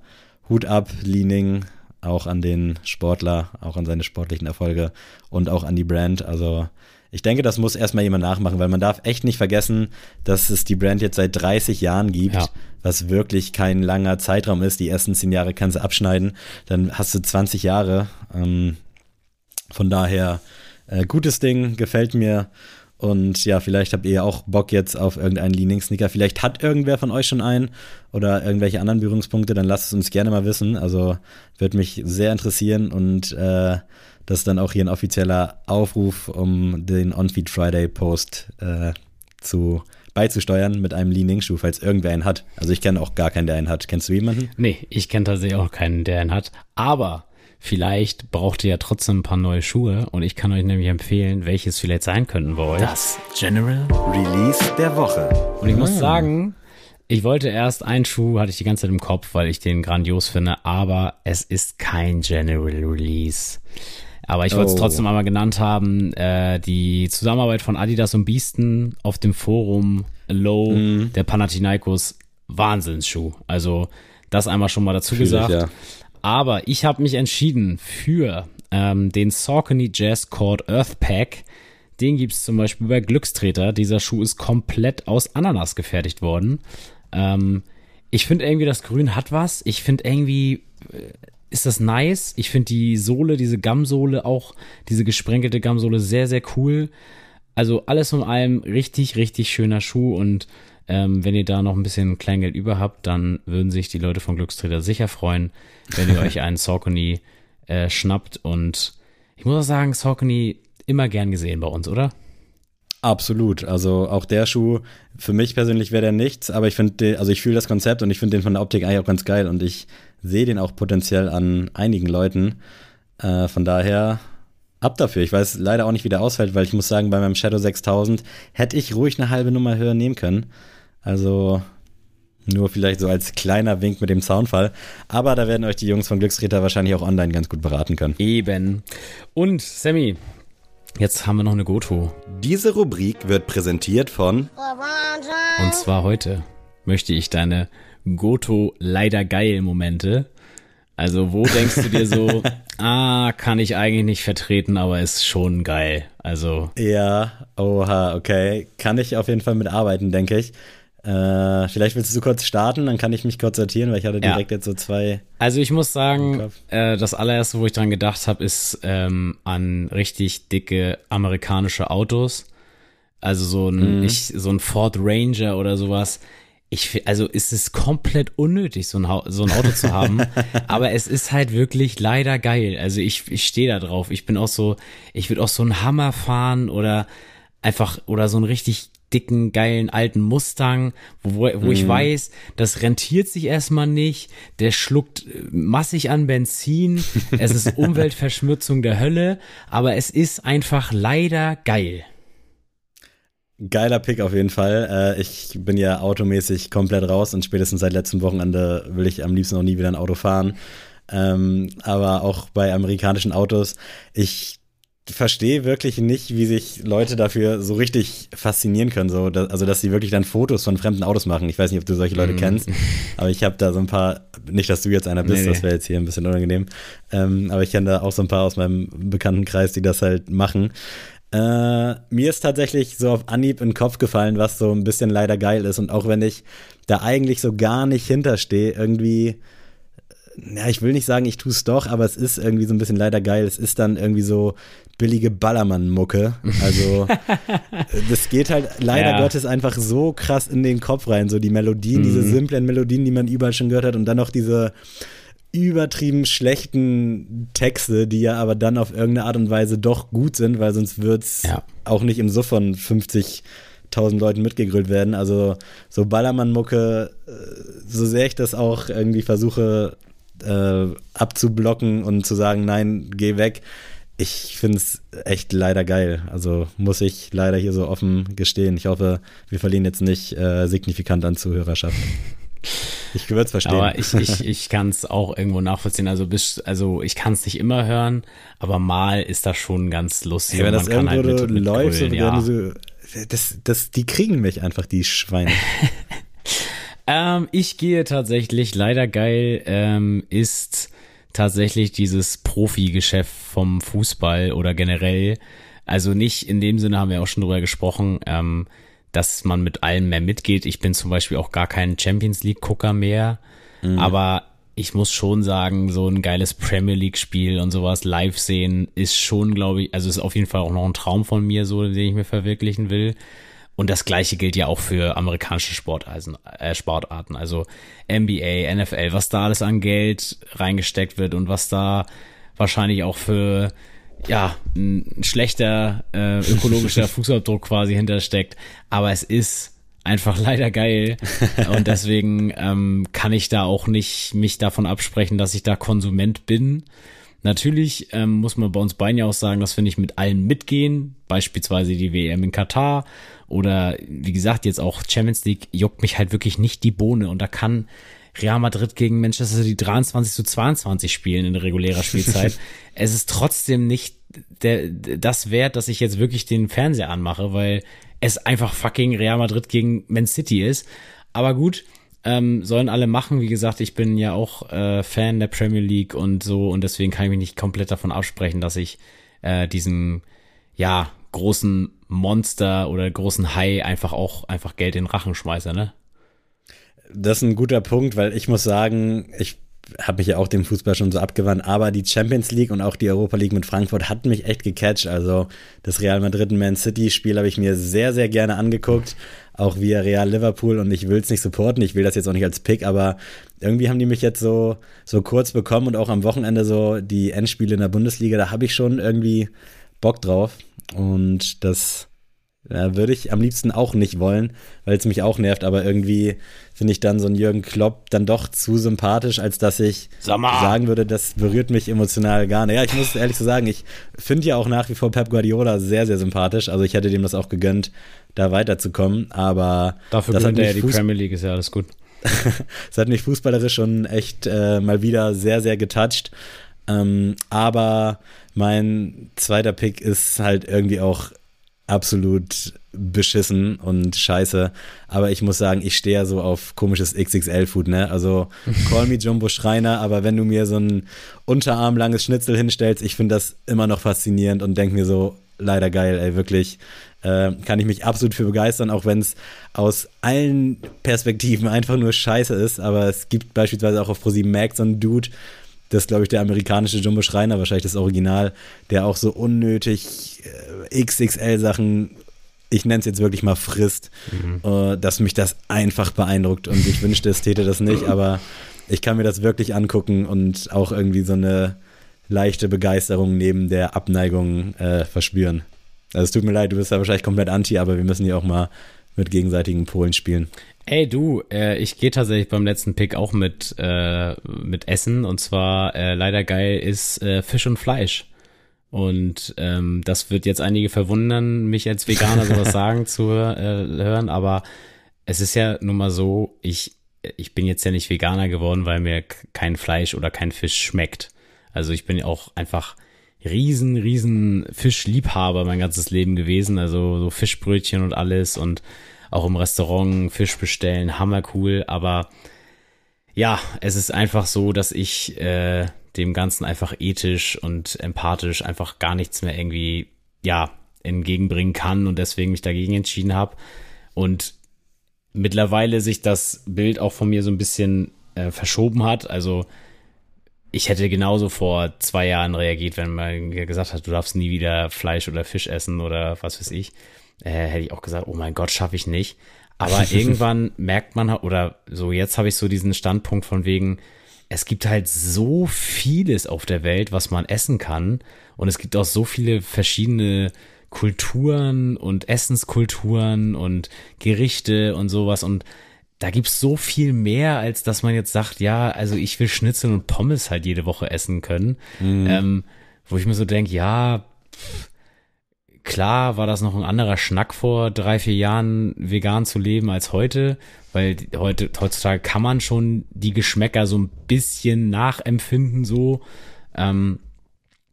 Hut ab, Leaning, auch an den Sportler, auch an seine sportlichen Erfolge und auch an die Brand. Also ich denke, das muss erstmal jemand nachmachen, weil man darf echt nicht vergessen, dass es die Brand jetzt seit 30 Jahren gibt, ja. Was wirklich kein langer Zeitraum ist. Die ersten 10 Jahre kannst du abschneiden, dann hast du 20 Jahre. Ähm, von daher, äh, gutes Ding, gefällt mir. Und ja, vielleicht habt ihr auch Bock jetzt auf irgendeinen Leaning-Sneaker. Vielleicht hat irgendwer von euch schon einen oder irgendwelche anderen Berührungspunkte, dann lasst es uns gerne mal wissen. Also würde mich sehr interessieren und äh, das ist dann auch hier ein offizieller Aufruf, um den On-Feed Friday Post äh, zu beizusteuern mit einem Leaning-Schuh, falls irgendwer einen hat. Also ich kenne auch gar keinen, der einen hat. Kennst du jemanden? Nee, ich kenne tatsächlich auch keinen, der einen hat. Aber vielleicht braucht ihr ja trotzdem ein paar neue Schuhe und ich kann euch nämlich empfehlen, welches vielleicht sein könnten bei euch. Das General Release der Woche. Und ich hm. muss sagen, ich wollte erst einen Schuh, hatte ich die ganze Zeit im Kopf, weil ich den grandios finde, aber es ist kein General Release. Aber ich wollte es oh. trotzdem einmal genannt haben. Äh, die Zusammenarbeit von Adidas und Biesten auf dem Forum Low mm. der Panathinaikos Wahnsinnsschuh. Also das einmal schon mal dazu Fühl gesagt. Ich, ja. Aber ich habe mich entschieden für ähm, den Saucony Jazz Cord Earth Pack. Den gibt's zum Beispiel bei Glückstreter. Dieser Schuh ist komplett aus Ananas gefertigt worden. Ähm, ich finde irgendwie, das Grün hat was. Ich finde irgendwie, äh, ist das nice. Ich finde die Sohle, diese Gamsohle auch, diese gesprenkelte Gamsohle sehr, sehr cool. Also alles in allem richtig, richtig schöner Schuh und Ähm, wenn ihr da noch ein bisschen Kleingeld über habt, dann würden sich die Leute von Glücksträger sicher freuen, wenn ihr euch einen Saucony äh, schnappt. Und ich muss auch sagen, Saucony immer gern gesehen bei uns, oder? Absolut. Also auch der Schuh, für mich persönlich wäre der nichts, aber ich finde, also ich fühle das Konzept und ich finde den von der Optik eigentlich auch ganz geil und ich sehe den auch potenziell an einigen Leuten. Äh, von daher ab dafür. Ich weiß leider auch nicht, wie der ausfällt, weil ich muss sagen, bei meinem Shadow 6000 hätte ich ruhig eine halbe Nummer höher nehmen können. Also nur vielleicht so als kleiner Wink mit dem Zaunfall. Aber da werden euch die Jungs von Glückstreter wahrscheinlich auch online ganz gut beraten können. Eben. Und Sammy, jetzt haben wir noch eine Goto. Diese Rubrik wird präsentiert von. Und zwar heute möchte ich deine Goto leider geil Momente. Also wo denkst du dir so, ah, kann ich eigentlich nicht vertreten, aber ist schon geil. Also. Ja, oha, okay. Kann ich auf jeden Fall mitarbeiten, denke ich. Äh, vielleicht willst du kurz starten, dann kann ich mich kurz sortieren, weil ich hatte direkt ja. jetzt so zwei. Also ich muss sagen, äh, das allererste, wo ich dran gedacht habe, ist ähm, an richtig dicke amerikanische Autos. Also so ein, mhm. ich, so ein Ford Ranger oder sowas. Ich, also ist es komplett unnötig, so ein, so ein Auto zu haben. aber es ist halt wirklich leider geil. Also ich, ich stehe da drauf. Ich bin auch so, ich würde auch so einen Hammer fahren oder einfach, oder so einen richtig dicken, geilen alten Mustang, wo, wo mhm. ich weiß, das rentiert sich erstmal nicht, der schluckt äh, massig an Benzin, es ist Umweltverschmutzung der Hölle, aber es ist einfach leider geil. Geiler Pick auf jeden Fall. Äh, ich bin ja automäßig komplett raus und spätestens seit letztem Wochenende will ich am liebsten auch nie wieder ein Auto fahren. Ähm, aber auch bei amerikanischen Autos, ich verstehe wirklich nicht, wie sich Leute dafür so richtig faszinieren können. So, also, dass sie wirklich dann Fotos von fremden Autos machen. Ich weiß nicht, ob du solche Leute mm. kennst, aber ich habe da so ein paar, nicht, dass du jetzt einer bist, nee, das wäre jetzt hier ein bisschen unangenehm. Ähm, aber ich kenne da auch so ein paar aus meinem Bekanntenkreis, die das halt machen. Äh, mir ist tatsächlich so auf Anhieb in den Kopf gefallen, was so ein bisschen leider geil ist. Und auch wenn ich da eigentlich so gar nicht hinterstehe, irgendwie, ja, ich will nicht sagen, ich tue es doch, aber es ist irgendwie so ein bisschen leider geil. Es ist dann irgendwie so billige Ballermann-Mucke. Also, das geht halt leider ja. Gottes einfach so krass in den Kopf rein. So die Melodien, mhm. diese simplen Melodien, die man überall schon gehört hat und dann noch diese übertrieben schlechten Texte, die ja aber dann auf irgendeine Art und Weise doch gut sind, weil sonst wird es ja. auch nicht im Suff von 50.000 Leuten mitgegrillt werden. Also so Ballermann-Mucke, äh, so sehr ich das auch irgendwie versuche äh, abzublocken und zu sagen, nein, geh weg. Ich finde es echt leider geil. Also muss ich leider hier so offen gestehen. Ich hoffe, wir verlieren jetzt nicht äh, signifikant an Zuhörerschaft. Ich würde es verstehen. Aber ich, ich, ich kann es auch irgendwo nachvollziehen. Also, bis, also ich kann es nicht immer hören, aber mal ist das schon ganz lustig. Ja, wenn das irgendwo halt mit, mit läuft, ja. so, das, das, die kriegen mich einfach, die Schweine. ähm, ich gehe tatsächlich, leider geil, ähm, ist tatsächlich dieses Profi-Geschäft vom Fußball oder generell. Also nicht in dem Sinne haben wir auch schon drüber gesprochen. Ähm, dass man mit allem mehr mitgeht. Ich bin zum Beispiel auch gar kein Champions League-Gucker mehr, mhm. aber ich muss schon sagen, so ein geiles Premier League-Spiel und sowas live sehen ist schon, glaube ich, also ist auf jeden Fall auch noch ein Traum von mir, so den ich mir verwirklichen will. Und das gleiche gilt ja auch für amerikanische Sportarten, äh, Sportarten, also NBA, NFL, was da alles an Geld reingesteckt wird und was da wahrscheinlich auch für ja, ein schlechter äh, ökologischer Fußabdruck quasi hintersteckt. Aber es ist einfach leider geil. Und deswegen ähm, kann ich da auch nicht mich davon absprechen, dass ich da Konsument bin. Natürlich ähm, muss man bei uns beiden ja auch sagen, dass wir nicht mit allen mitgehen. Beispielsweise die WM in Katar oder wie gesagt jetzt auch Champions League juckt mich halt wirklich nicht die Bohne und da kann Real Madrid gegen Manchester City 23 zu 22 spielen in regulärer Spielzeit. es ist trotzdem nicht der, das wert, dass ich jetzt wirklich den Fernseher anmache, weil es einfach fucking Real Madrid gegen Man City ist. Aber gut, ähm, sollen alle machen. Wie gesagt, ich bin ja auch äh, Fan der Premier League und so und deswegen kann ich mich nicht komplett davon absprechen, dass ich äh, diesen ja großen Monster oder großen Hai einfach auch einfach Geld in den Rachen schmeiße, ne? Das ist ein guter Punkt, weil ich muss sagen, ich habe mich ja auch dem Fußball schon so abgewandt, aber die Champions League und auch die Europa League mit Frankfurt hat mich echt gecatcht. Also das Real Madrid und Man City Spiel habe ich mir sehr, sehr gerne angeguckt, auch via Real Liverpool und ich will es nicht supporten, ich will das jetzt auch nicht als Pick, aber irgendwie haben die mich jetzt so, so kurz bekommen und auch am Wochenende so die Endspiele in der Bundesliga, da habe ich schon irgendwie Bock drauf und das ja, würde ich am liebsten auch nicht wollen, weil es mich auch nervt, aber irgendwie finde ich dann so einen Jürgen Klopp dann doch zu sympathisch, als dass ich sagen würde, das berührt mich emotional gar nicht. Ja, ich muss ehrlich so sagen, ich finde ja auch nach wie vor Pep Guardiola sehr, sehr sympathisch. Also ich hätte dem das auch gegönnt, da weiterzukommen, aber dafür das hat er ja die Premier League, ist ja alles gut. das hat mich fußballerisch schon echt äh, mal wieder sehr, sehr getoucht. Ähm, aber mein zweiter Pick ist halt irgendwie auch absolut beschissen und scheiße. Aber ich muss sagen, ich stehe ja so auf komisches XXL-Food, ne? Also call me Jumbo Schreiner, aber wenn du mir so ein unterarmlanges Schnitzel hinstellst, ich finde das immer noch faszinierend und denke mir so, leider geil, ey, wirklich. Äh, kann ich mich absolut für begeistern, auch wenn es aus allen Perspektiven einfach nur scheiße ist. Aber es gibt beispielsweise auch auf ProSieben Max so einen Dude, das ist, glaube ich, der amerikanische Jumbo Schreiner, wahrscheinlich das Original, der auch so unnötig äh, XXL-Sachen, ich nenne es jetzt wirklich mal frisst, mhm. äh, dass mich das einfach beeindruckt und ich wünschte, es täte das nicht, aber ich kann mir das wirklich angucken und auch irgendwie so eine leichte Begeisterung neben der Abneigung äh, verspüren. Also es tut mir leid, du bist ja wahrscheinlich komplett anti, aber wir müssen hier auch mal mit gegenseitigen Polen spielen. Ey du, äh, ich gehe tatsächlich beim letzten Pick auch mit, äh, mit Essen und zwar äh, leider geil ist äh, Fisch und Fleisch. Und ähm, das wird jetzt einige verwundern, mich als Veganer sowas sagen zu äh, hören, aber es ist ja nun mal so, ich, ich bin jetzt ja nicht Veganer geworden, weil mir kein Fleisch oder kein Fisch schmeckt. Also ich bin auch einfach riesen, riesen Fischliebhaber mein ganzes Leben gewesen, also so Fischbrötchen und alles und auch im Restaurant Fisch bestellen, hammer cool, aber ja, es ist einfach so, dass ich äh, dem Ganzen einfach ethisch und empathisch einfach gar nichts mehr irgendwie, ja, entgegenbringen kann und deswegen mich dagegen entschieden habe. Und mittlerweile sich das Bild auch von mir so ein bisschen äh, verschoben hat. Also ich hätte genauso vor zwei Jahren reagiert, wenn man gesagt hat, du darfst nie wieder Fleisch oder Fisch essen oder was weiß ich äh, hätte ich auch gesagt, oh mein Gott, schaffe ich nicht. Aber irgendwann merkt man, oder so jetzt habe ich so diesen Standpunkt von wegen, es gibt halt so vieles auf der Welt, was man essen kann. Und es gibt auch so viele verschiedene Kulturen und Essenskulturen und Gerichte und sowas. Und da gibt's so viel mehr, als dass man jetzt sagt, ja, also ich will Schnitzel und Pommes halt jede Woche essen können. Mhm. Ähm, wo ich mir so denke, ja, pff, Klar war das noch ein anderer Schnack vor drei, vier Jahren vegan zu leben als heute, weil heute, heutzutage kann man schon die Geschmäcker so ein bisschen nachempfinden so. Ähm,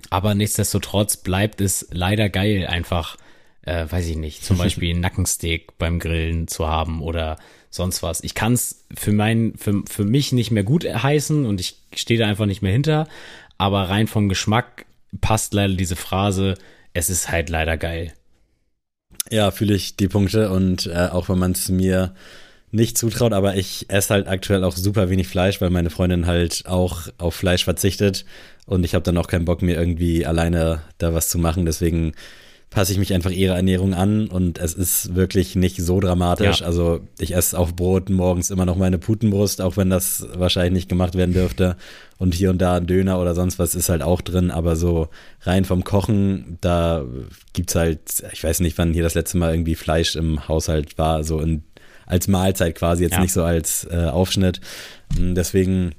aber nichtsdestotrotz bleibt es leider geil, einfach, äh, weiß ich nicht, zum Beispiel ein Nackensteak beim Grillen zu haben oder sonst was. Ich kann es für mein, für, für mich nicht mehr gut heißen und ich stehe da einfach nicht mehr hinter, aber rein vom Geschmack passt leider diese Phrase, es ist halt leider geil. Ja, fühle ich die Punkte und äh, auch wenn man es mir nicht zutraut, aber ich esse halt aktuell auch super wenig Fleisch, weil meine Freundin halt auch auf Fleisch verzichtet und ich habe dann auch keinen Bock, mir irgendwie alleine da was zu machen. Deswegen passe ich mich einfach ihrer Ernährung an und es ist wirklich nicht so dramatisch. Ja. Also ich esse auf Brot morgens immer noch meine Putenbrust, auch wenn das wahrscheinlich nicht gemacht werden dürfte. Und hier und da ein Döner oder sonst was ist halt auch drin, aber so rein vom Kochen, da gibt's halt, ich weiß nicht, wann hier das letzte Mal irgendwie Fleisch im Haushalt war, so in, als Mahlzeit quasi, jetzt ja. nicht so als äh, Aufschnitt. Deswegen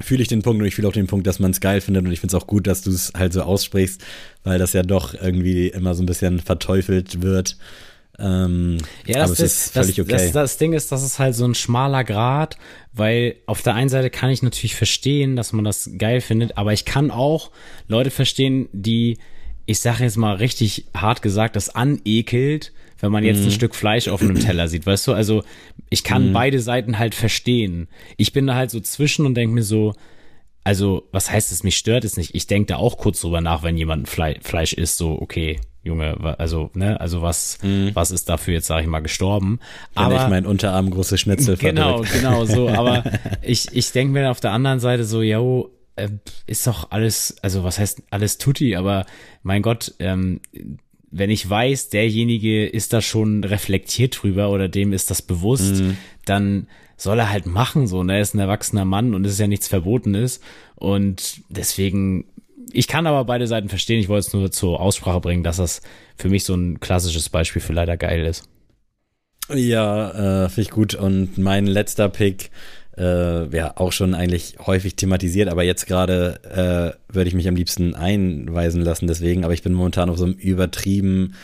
fühle ich den Punkt und ich fühle auch den Punkt, dass man es geil findet und ich finde es auch gut, dass du es halt so aussprichst, weil das ja doch irgendwie immer so ein bisschen verteufelt wird. Ähm, ja, das, ist völlig das, okay. Das, das Ding ist, das ist halt so ein schmaler Grad, weil auf der einen Seite kann ich natürlich verstehen, dass man das geil findet, aber ich kann auch Leute verstehen, die, ich sage jetzt mal richtig hart gesagt, das anekelt, wenn man jetzt mhm. ein Stück Fleisch auf einem Teller sieht, weißt du? Also ich kann mhm. beide Seiten halt verstehen. Ich bin da halt so zwischen und denke mir so, also was heißt es, mich stört es nicht. Ich denke da auch kurz drüber nach, wenn jemand Fle Fleisch isst, so okay, Junge, also, ne, also was, mhm. was ist dafür jetzt, sag ich mal, gestorben? Wenn aber, ich mein Unterarm große Schnitzel Genau, verdrückt. genau, so, aber ich, ich denke mir auf der anderen Seite so, yo, äh, ist doch alles, also was heißt alles tutti, aber mein Gott, ähm, wenn ich weiß, derjenige ist da schon reflektiert drüber oder dem ist das bewusst, mhm. dann soll er halt machen, so, ne, er ist ein erwachsener Mann und es ist ja nichts Verbotenes und deswegen ich kann aber beide Seiten verstehen. Ich wollte es nur zur Aussprache bringen, dass das für mich so ein klassisches Beispiel für leider geil ist. Ja, äh, finde ich gut. Und mein letzter Pick, äh, ja, auch schon eigentlich häufig thematisiert, aber jetzt gerade äh, würde ich mich am liebsten einweisen lassen, deswegen. Aber ich bin momentan auf so einem übertrieben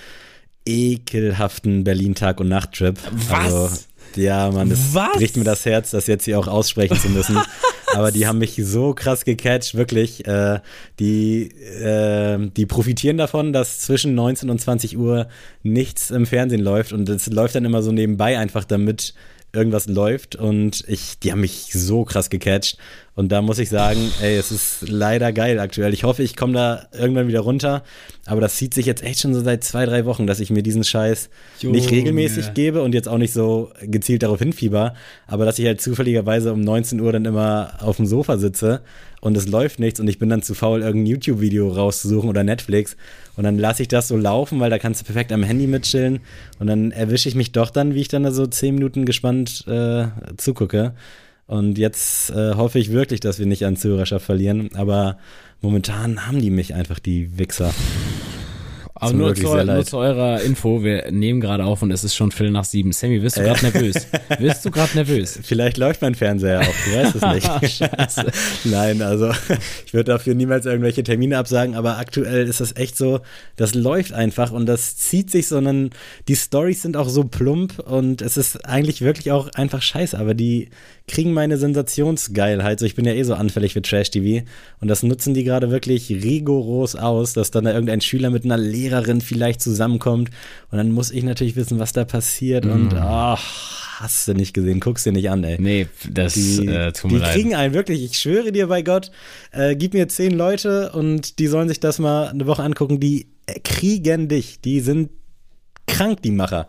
ekelhaften Berlin-Tag- und Nacht-Trip. Was? Also, ja, man, das Was? bricht mir das Herz, das jetzt hier auch aussprechen zu müssen. Aber die haben mich so krass gecatcht, wirklich. Äh, die, äh, die profitieren davon, dass zwischen 19 und 20 Uhr nichts im Fernsehen läuft und es läuft dann immer so nebenbei einfach, damit irgendwas läuft und ich, die haben mich so krass gecatcht und da muss ich sagen, ey, es ist leider geil aktuell. Ich hoffe, ich komme da irgendwann wieder runter, aber das zieht sich jetzt echt schon so seit zwei, drei Wochen, dass ich mir diesen Scheiß Junge. nicht regelmäßig gebe und jetzt auch nicht so gezielt darauf hinfieber, aber dass ich halt zufälligerweise um 19 Uhr dann immer auf dem Sofa sitze und es läuft nichts und ich bin dann zu faul, irgendein YouTube-Video rauszusuchen oder Netflix und dann lasse ich das so laufen, weil da kannst du perfekt am Handy mitchillen und dann erwische ich mich doch dann, wie ich dann da so zehn Minuten gespannt äh, zugucke. Und jetzt äh, hoffe ich wirklich, dass wir nicht an Zuhörerschaft verlieren. Aber momentan haben die mich einfach, die Wichser. Aber nur zu, nur zu, eurer Info, wir nehmen gerade auf und es ist schon Viertel nach sieben. Sammy, wirst du gerade nervös? Wirst du gerade nervös? Vielleicht läuft mein Fernseher auch, du weißt es nicht. Scheiße. Nein, also ich würde dafür niemals irgendwelche Termine absagen, aber aktuell ist das echt so, das läuft einfach und das zieht sich, sondern die Stories sind auch so plump und es ist eigentlich wirklich auch einfach scheiße, aber die kriegen meine Sensationsgeilheit. So, ich bin ja eh so anfällig für Trash-TV und das nutzen die gerade wirklich rigoros aus, dass dann da irgendein Schüler mit einer Lehrerin Lehrerin vielleicht zusammenkommt und dann muss ich natürlich wissen, was da passiert mm. und ach, hast du nicht gesehen, guckst dir nicht an, ey. Nee, das die, äh, tut mir Die leid. kriegen einen wirklich, ich schwöre dir bei Gott, äh, gib mir zehn Leute und die sollen sich das mal eine Woche angucken, die kriegen dich, die sind krank, die Macher.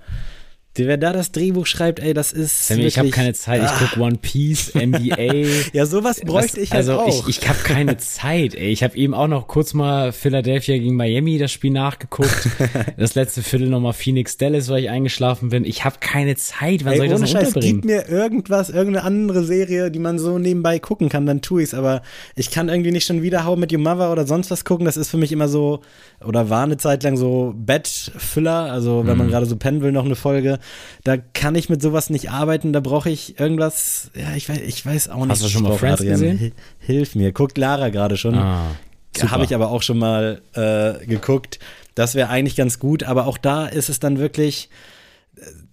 Wer da das Drehbuch schreibt, ey, das ist. Sammy, ich habe keine Zeit. Ich ah. gucke One Piece, NBA. ja, sowas bräuchte Was, ich halt also auch. Also ich, ich habe keine Zeit, ey. Ich habe eben auch noch kurz mal Philadelphia gegen Miami das Spiel nachgeguckt. das letzte Viertel nochmal Phoenix Dallas, weil ich eingeschlafen bin. Ich habe keine Zeit. Wann ey, soll ich das noch Scheiß, Gib mir irgendwas, irgendeine andere Serie, die man so nebenbei gucken kann, dann tu ich's. Aber ich kann irgendwie nicht schon wieder How mit Your Mother oder sonst was gucken. Das ist für mich immer so, oder war eine Zeit lang so Bettfüller. Also wenn mhm. man gerade so pennen will, noch eine Folge da kann ich mit sowas nicht arbeiten, da brauche ich irgendwas, ja, ich weiß, ich weiß auch nicht. Hast du schon mal Friends Adrian. gesehen? Hilf mir, guckt Lara gerade schon. Ah, Habe ich aber auch schon mal äh, geguckt. Das wäre eigentlich ganz gut, aber auch da ist es dann wirklich,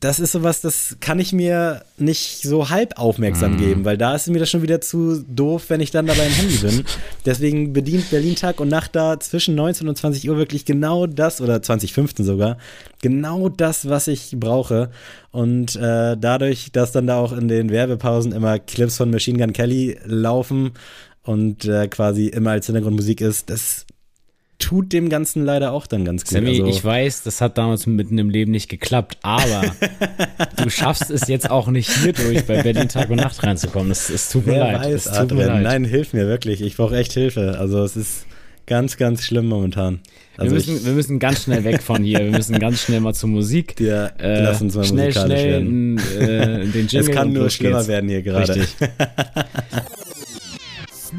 das ist sowas, das kann ich mir nicht so halb aufmerksam mm. geben, weil da ist mir das schon wieder zu doof, wenn ich dann dabei im Handy bin. Deswegen bedient Berlin Tag und Nacht da zwischen 19 und 20 Uhr wirklich genau das, oder 2015 sogar, genau das, was ich brauche. Und äh, dadurch, dass dann da auch in den Werbepausen immer Clips von Machine Gun Kelly laufen und äh, quasi immer als Hintergrundmusik ist, das tut dem Ganzen leider auch dann ganz gut. Sammy, also, ich weiß, das hat damals mitten im Leben nicht geklappt, aber du schaffst es jetzt auch nicht hier durch bei Berlin Tag und Nacht reinzukommen. Es, es tut mir Wer leid. Weiß, es tut mir leid. Nein, hilf mir wirklich. Ich brauche echt Hilfe. Also es ist ganz, ganz schlimm momentan. Also wir, müssen, ich, wir müssen ganz schnell weg von hier. Wir müssen ganz schnell mal zur Musik. Ja, äh, lass uns mal schnell, musikalisch schnell werden. Äh, den Jingle es kann nur schlimmer geht's. werden hier gerade. Richtig.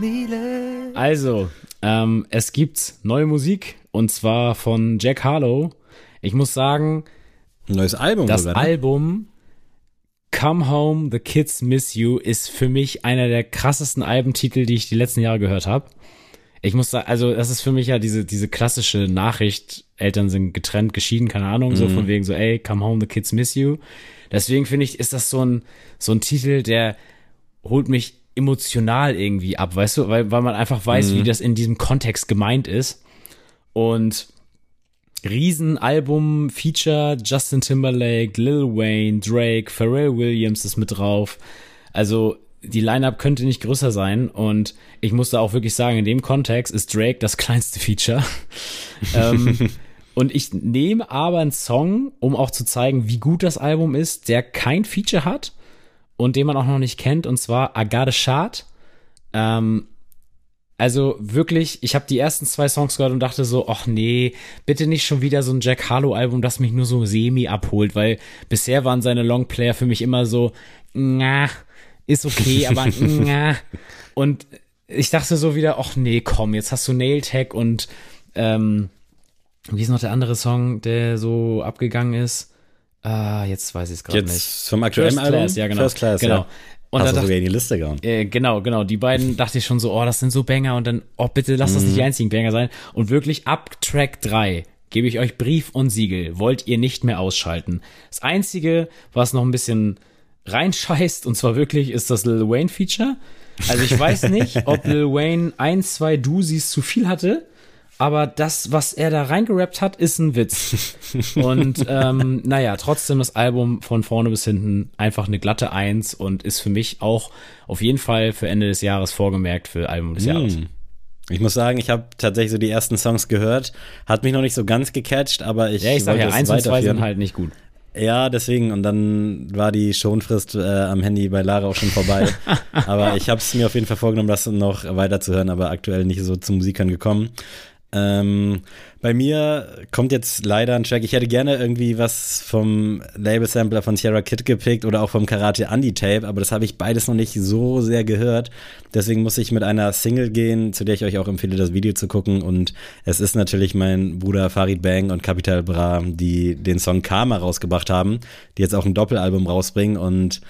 also, ähm, es gibt neue Musik und zwar von Jack Harlow. Ich muss sagen, neues Album. Das ne? Album Come Home, The Kids Miss You ist für mich einer der krassesten Albentitel, die ich die letzten Jahre gehört habe. Ich muss sagen, also das ist für mich ja diese diese klassische Nachricht, Eltern sind getrennt, geschieden, keine Ahnung, mhm. so von wegen so, ey, come home, the kids miss you. Deswegen finde ich, ist das so ein so ein Titel, der holt mich emotional irgendwie ab, weißt du, weil, weil man einfach weiß, mhm. wie das in diesem Kontext gemeint ist. Und Riesenalbum, Feature, Justin Timberlake, Lil Wayne, Drake, Pharrell Williams ist mit drauf. Also die Line-Up könnte nicht größer sein und ich muss da auch wirklich sagen, in dem Kontext ist Drake das kleinste Feature. ähm, Und ich nehme aber einen Song, um auch zu zeigen, wie gut das Album ist, der kein Feature hat und den man auch noch nicht kennt, und zwar Agade Shard. Ähm, also wirklich, ich habe die ersten zwei Songs gehört und dachte so, ach nee, bitte nicht schon wieder so ein Jack Harlow Album, das mich nur so semi abholt, weil bisher waren seine Longplayer für mich immer so, na, ist okay, aber na. Und ich dachte so wieder, ach nee, komm, jetzt hast du Nail Tag und ähm, wie ist noch der andere Song, der so abgegangen ist? Ah, jetzt weiß ich es gerade nicht. Vom aktuellen First Album? Class, ja genau. First Class, genau. Ja. Und Hast du sogar in die Liste gehauen. äh, genau, genau. Die beiden dachte ich schon so, oh, das sind so Banger und dann, oh, bitte lass das nicht die einzigen Banger sein. Und wirklich ab Track 3 gebe ich euch Brief und Siegel. Wollt ihr nicht mehr ausschalten. Das einzige, was noch ein bisschen reinscheißt, und zwar wirklich, ist das Lil Wayne Feature. Also ich weiß nicht, ob Lil Wayne ein, zwei Doozies zu viel hatte, aber das, was er da reingerappt hat, ist ein Witz. Und ähm, naja, trotzdem das Album von vorne bis hinten einfach eine glatte Eins und ist für mich auch auf jeden Fall für Ende des Jahres vorgemerkt für Album des Jahres. Hm. Ich muss sagen, ich habe tatsächlich so die ersten Songs gehört, hat mich noch nicht so ganz gecatcht, aber ich Ja, ich sag wollte ja, eins und zwei sind halt nicht gut. Ja, deswegen. Und dann war die Schonfrist äh, am Handy bei Lara auch schon vorbei. aber ich habe es mir auf jeden Fall vorgenommen, das noch weiterzuhören, aber aktuell nicht so zu Musikern gekommen. Ähm, bei mir kommt jetzt leider ein Track. Ich hätte gerne irgendwie was vom Label-Sampler von Sierra Kid gepickt oder auch vom Karate Andy Tape, aber das habe ich beides noch nicht so sehr gehört. Deswegen muss ich mit einer Single gehen, zu der ich euch auch empfehle, das Video zu gucken. Und es ist natürlich mein Bruder Farid Bang und Capital Bra, die den Song Karma rausgebracht haben, die jetzt auch ein Doppelalbum rausbringen und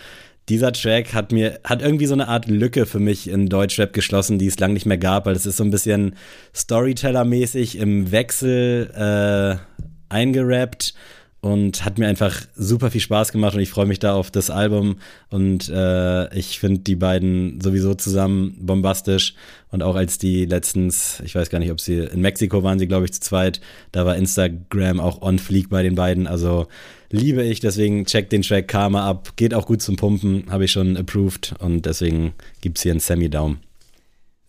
dieser Track hat mir, hat irgendwie so eine Art Lücke für mich in Deutschrap geschlossen, die es lang nicht mehr gab, weil es ist so ein bisschen Storyteller-mäßig im Wechsel äh, eingerappt und hat mir einfach super viel Spaß gemacht und ich freue mich da auf das Album und äh, ich finde die beiden sowieso zusammen bombastisch und auch als die letztens, ich weiß gar nicht, ob sie in Mexiko waren, sie glaube ich zu zweit, da war Instagram auch on fleek bei den beiden, also liebe ich, deswegen checkt den Track Karma ab, geht auch gut zum Pumpen, habe ich schon approved und deswegen gibt's hier einen Semi-Daumen.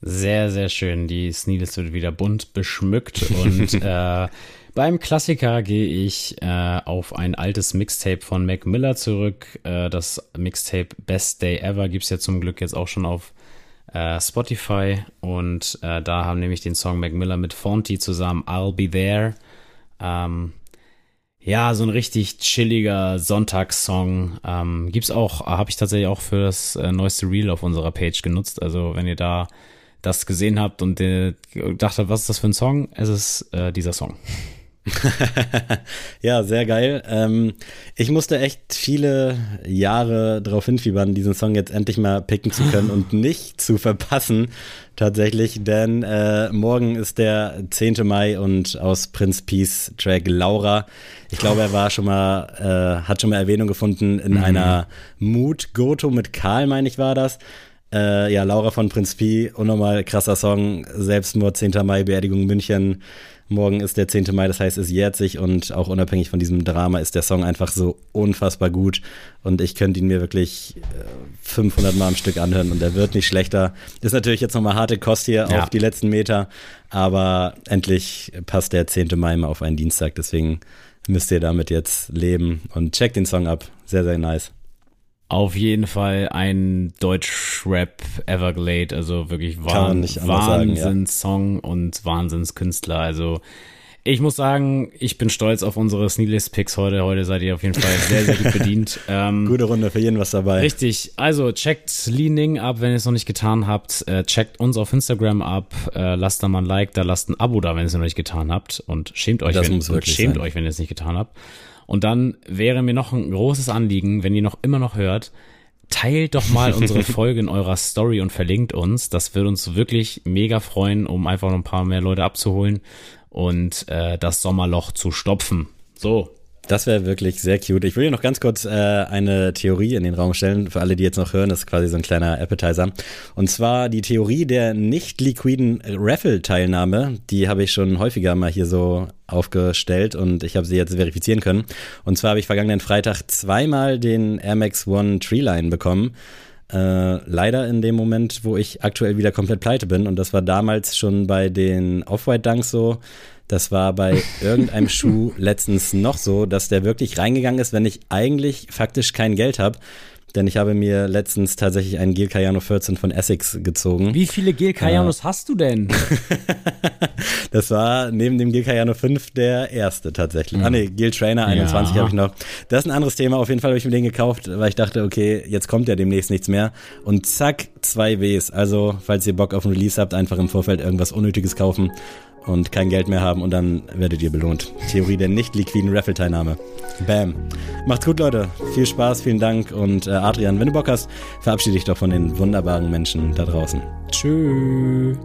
Sehr, sehr schön. Die Sneedles wird wieder bunt beschmückt und äh, beim Klassiker gehe ich äh, auf ein altes Mixtape von Mac Miller zurück. Äh, das Mixtape Best Day Ever gibt's ja zum Glück jetzt auch schon auf äh, Spotify und äh, da haben nämlich den Song Mac Miller mit Fonty zusammen I'll Be There. Ähm, ja, so ein richtig chilliger Sonntagssong. Ähm, gibt's auch, habe ich tatsächlich auch für das äh, neueste Reel auf unserer Page genutzt. Also wenn ihr da das gesehen habt und äh, gedacht habt, was ist das für ein Song? Es ist äh, dieser Song. ja, sehr geil. Ähm, ich musste echt viele Jahre darauf hinfiebern, diesen Song jetzt endlich mal picken zu können und nicht zu verpassen, tatsächlich, denn äh, morgen ist der 10. Mai und aus Prince Peace Track Laura. Ich glaube, er war schon mal, äh, hat schon mal Erwähnung gefunden in Mhm. einer Mood Goto mit Karl, meine ich, war das. Äh, ja, Laura von Prinz Pi, unnormal krasser Song, Selbstmord, 10. Mai, Beerdigung München. Morgen ist der 10. Mai, das heißt, es jährt sich und auch unabhängig von diesem Drama ist der Song einfach so unfassbar gut und ich könnte ihn mir wirklich äh, 500 Mal am Stück anhören und er wird nicht schlechter. Ist natürlich jetzt nochmal harte Kost hier Ja. auf die letzten Meter, aber endlich passt der 10. Mai mal auf einen Dienstag, deswegen müsst ihr damit jetzt leben und checkt den Song ab. Sehr, sehr nice. Auf jeden Fall ein Deutsch-Rap Everglade, also wirklich Wahn sagen, ja. Wahnsinnssong und Wahnsinnskünstler. Also ich muss sagen, ich bin stolz auf unsere Sneelist-Picks heute. Heute seid ihr auf jeden Fall sehr, sehr gut bedient. Ähm, Gute Runde für jeden was dabei. Richtig, also checkt Leaning ab, wenn ihr es noch nicht getan habt. Äh, checkt uns auf Instagram ab, äh, lasst da mal ein Like, da lasst ein Abo da, wenn ihr es noch nicht getan habt. Und schämt euch, Das wenn, schämt sein. euch, wenn ihr es nicht getan habt. Und dann wäre mir noch ein großes Anliegen, wenn ihr noch immer noch hört, teilt doch mal unsere Folge in eurer Story und verlinkt uns. Das würde uns wirklich mega freuen, um einfach noch ein paar mehr Leute abzuholen und äh, das Sommerloch zu stopfen. So, Das wäre wirklich sehr cute. Ich will hier noch ganz kurz äh, eine Theorie in den Raum stellen, für alle, die jetzt noch hören. Das ist quasi so ein kleiner Appetizer. Und zwar die Theorie der nicht liquiden Raffle-Teilnahme. Die habe ich schon häufiger mal hier so aufgestellt und ich habe sie jetzt verifizieren können. Und zwar habe ich vergangenen Freitag zweimal den Air Max One Treeline bekommen. Äh, leider in dem Moment, wo ich aktuell wieder komplett pleite bin. Und das war damals schon bei den Off-White Dunks so. Das war bei irgendeinem Schuh letztens noch so, dass der wirklich reingegangen ist, wenn ich eigentlich faktisch kein Geld habe. Denn ich habe mir letztens tatsächlich einen Gel Cayano 14 von Essex gezogen. Wie viele Gel Cayanos äh, hast du denn? das war neben dem Gel Cayano 5 der erste tatsächlich. Mhm. Ah nee, Gel Trainer 21 ja. habe ich noch. Das ist ein anderes Thema. Auf jeden Fall habe ich mir den gekauft, weil ich dachte, okay, jetzt kommt ja demnächst nichts mehr. Und zack, zwei Ws. Also, falls ihr Bock auf ein Release habt, einfach im Vorfeld irgendwas Unnötiges kaufen und kein Geld mehr haben und dann werdet ihr belohnt. Theorie der nicht liquiden Raffle-Teilnahme. Bam. Macht's gut, Leute. Viel Spaß, vielen Dank und äh, Adrian, wenn du Bock hast, verabschiede dich doch von den wunderbaren Menschen da draußen. Tschüss.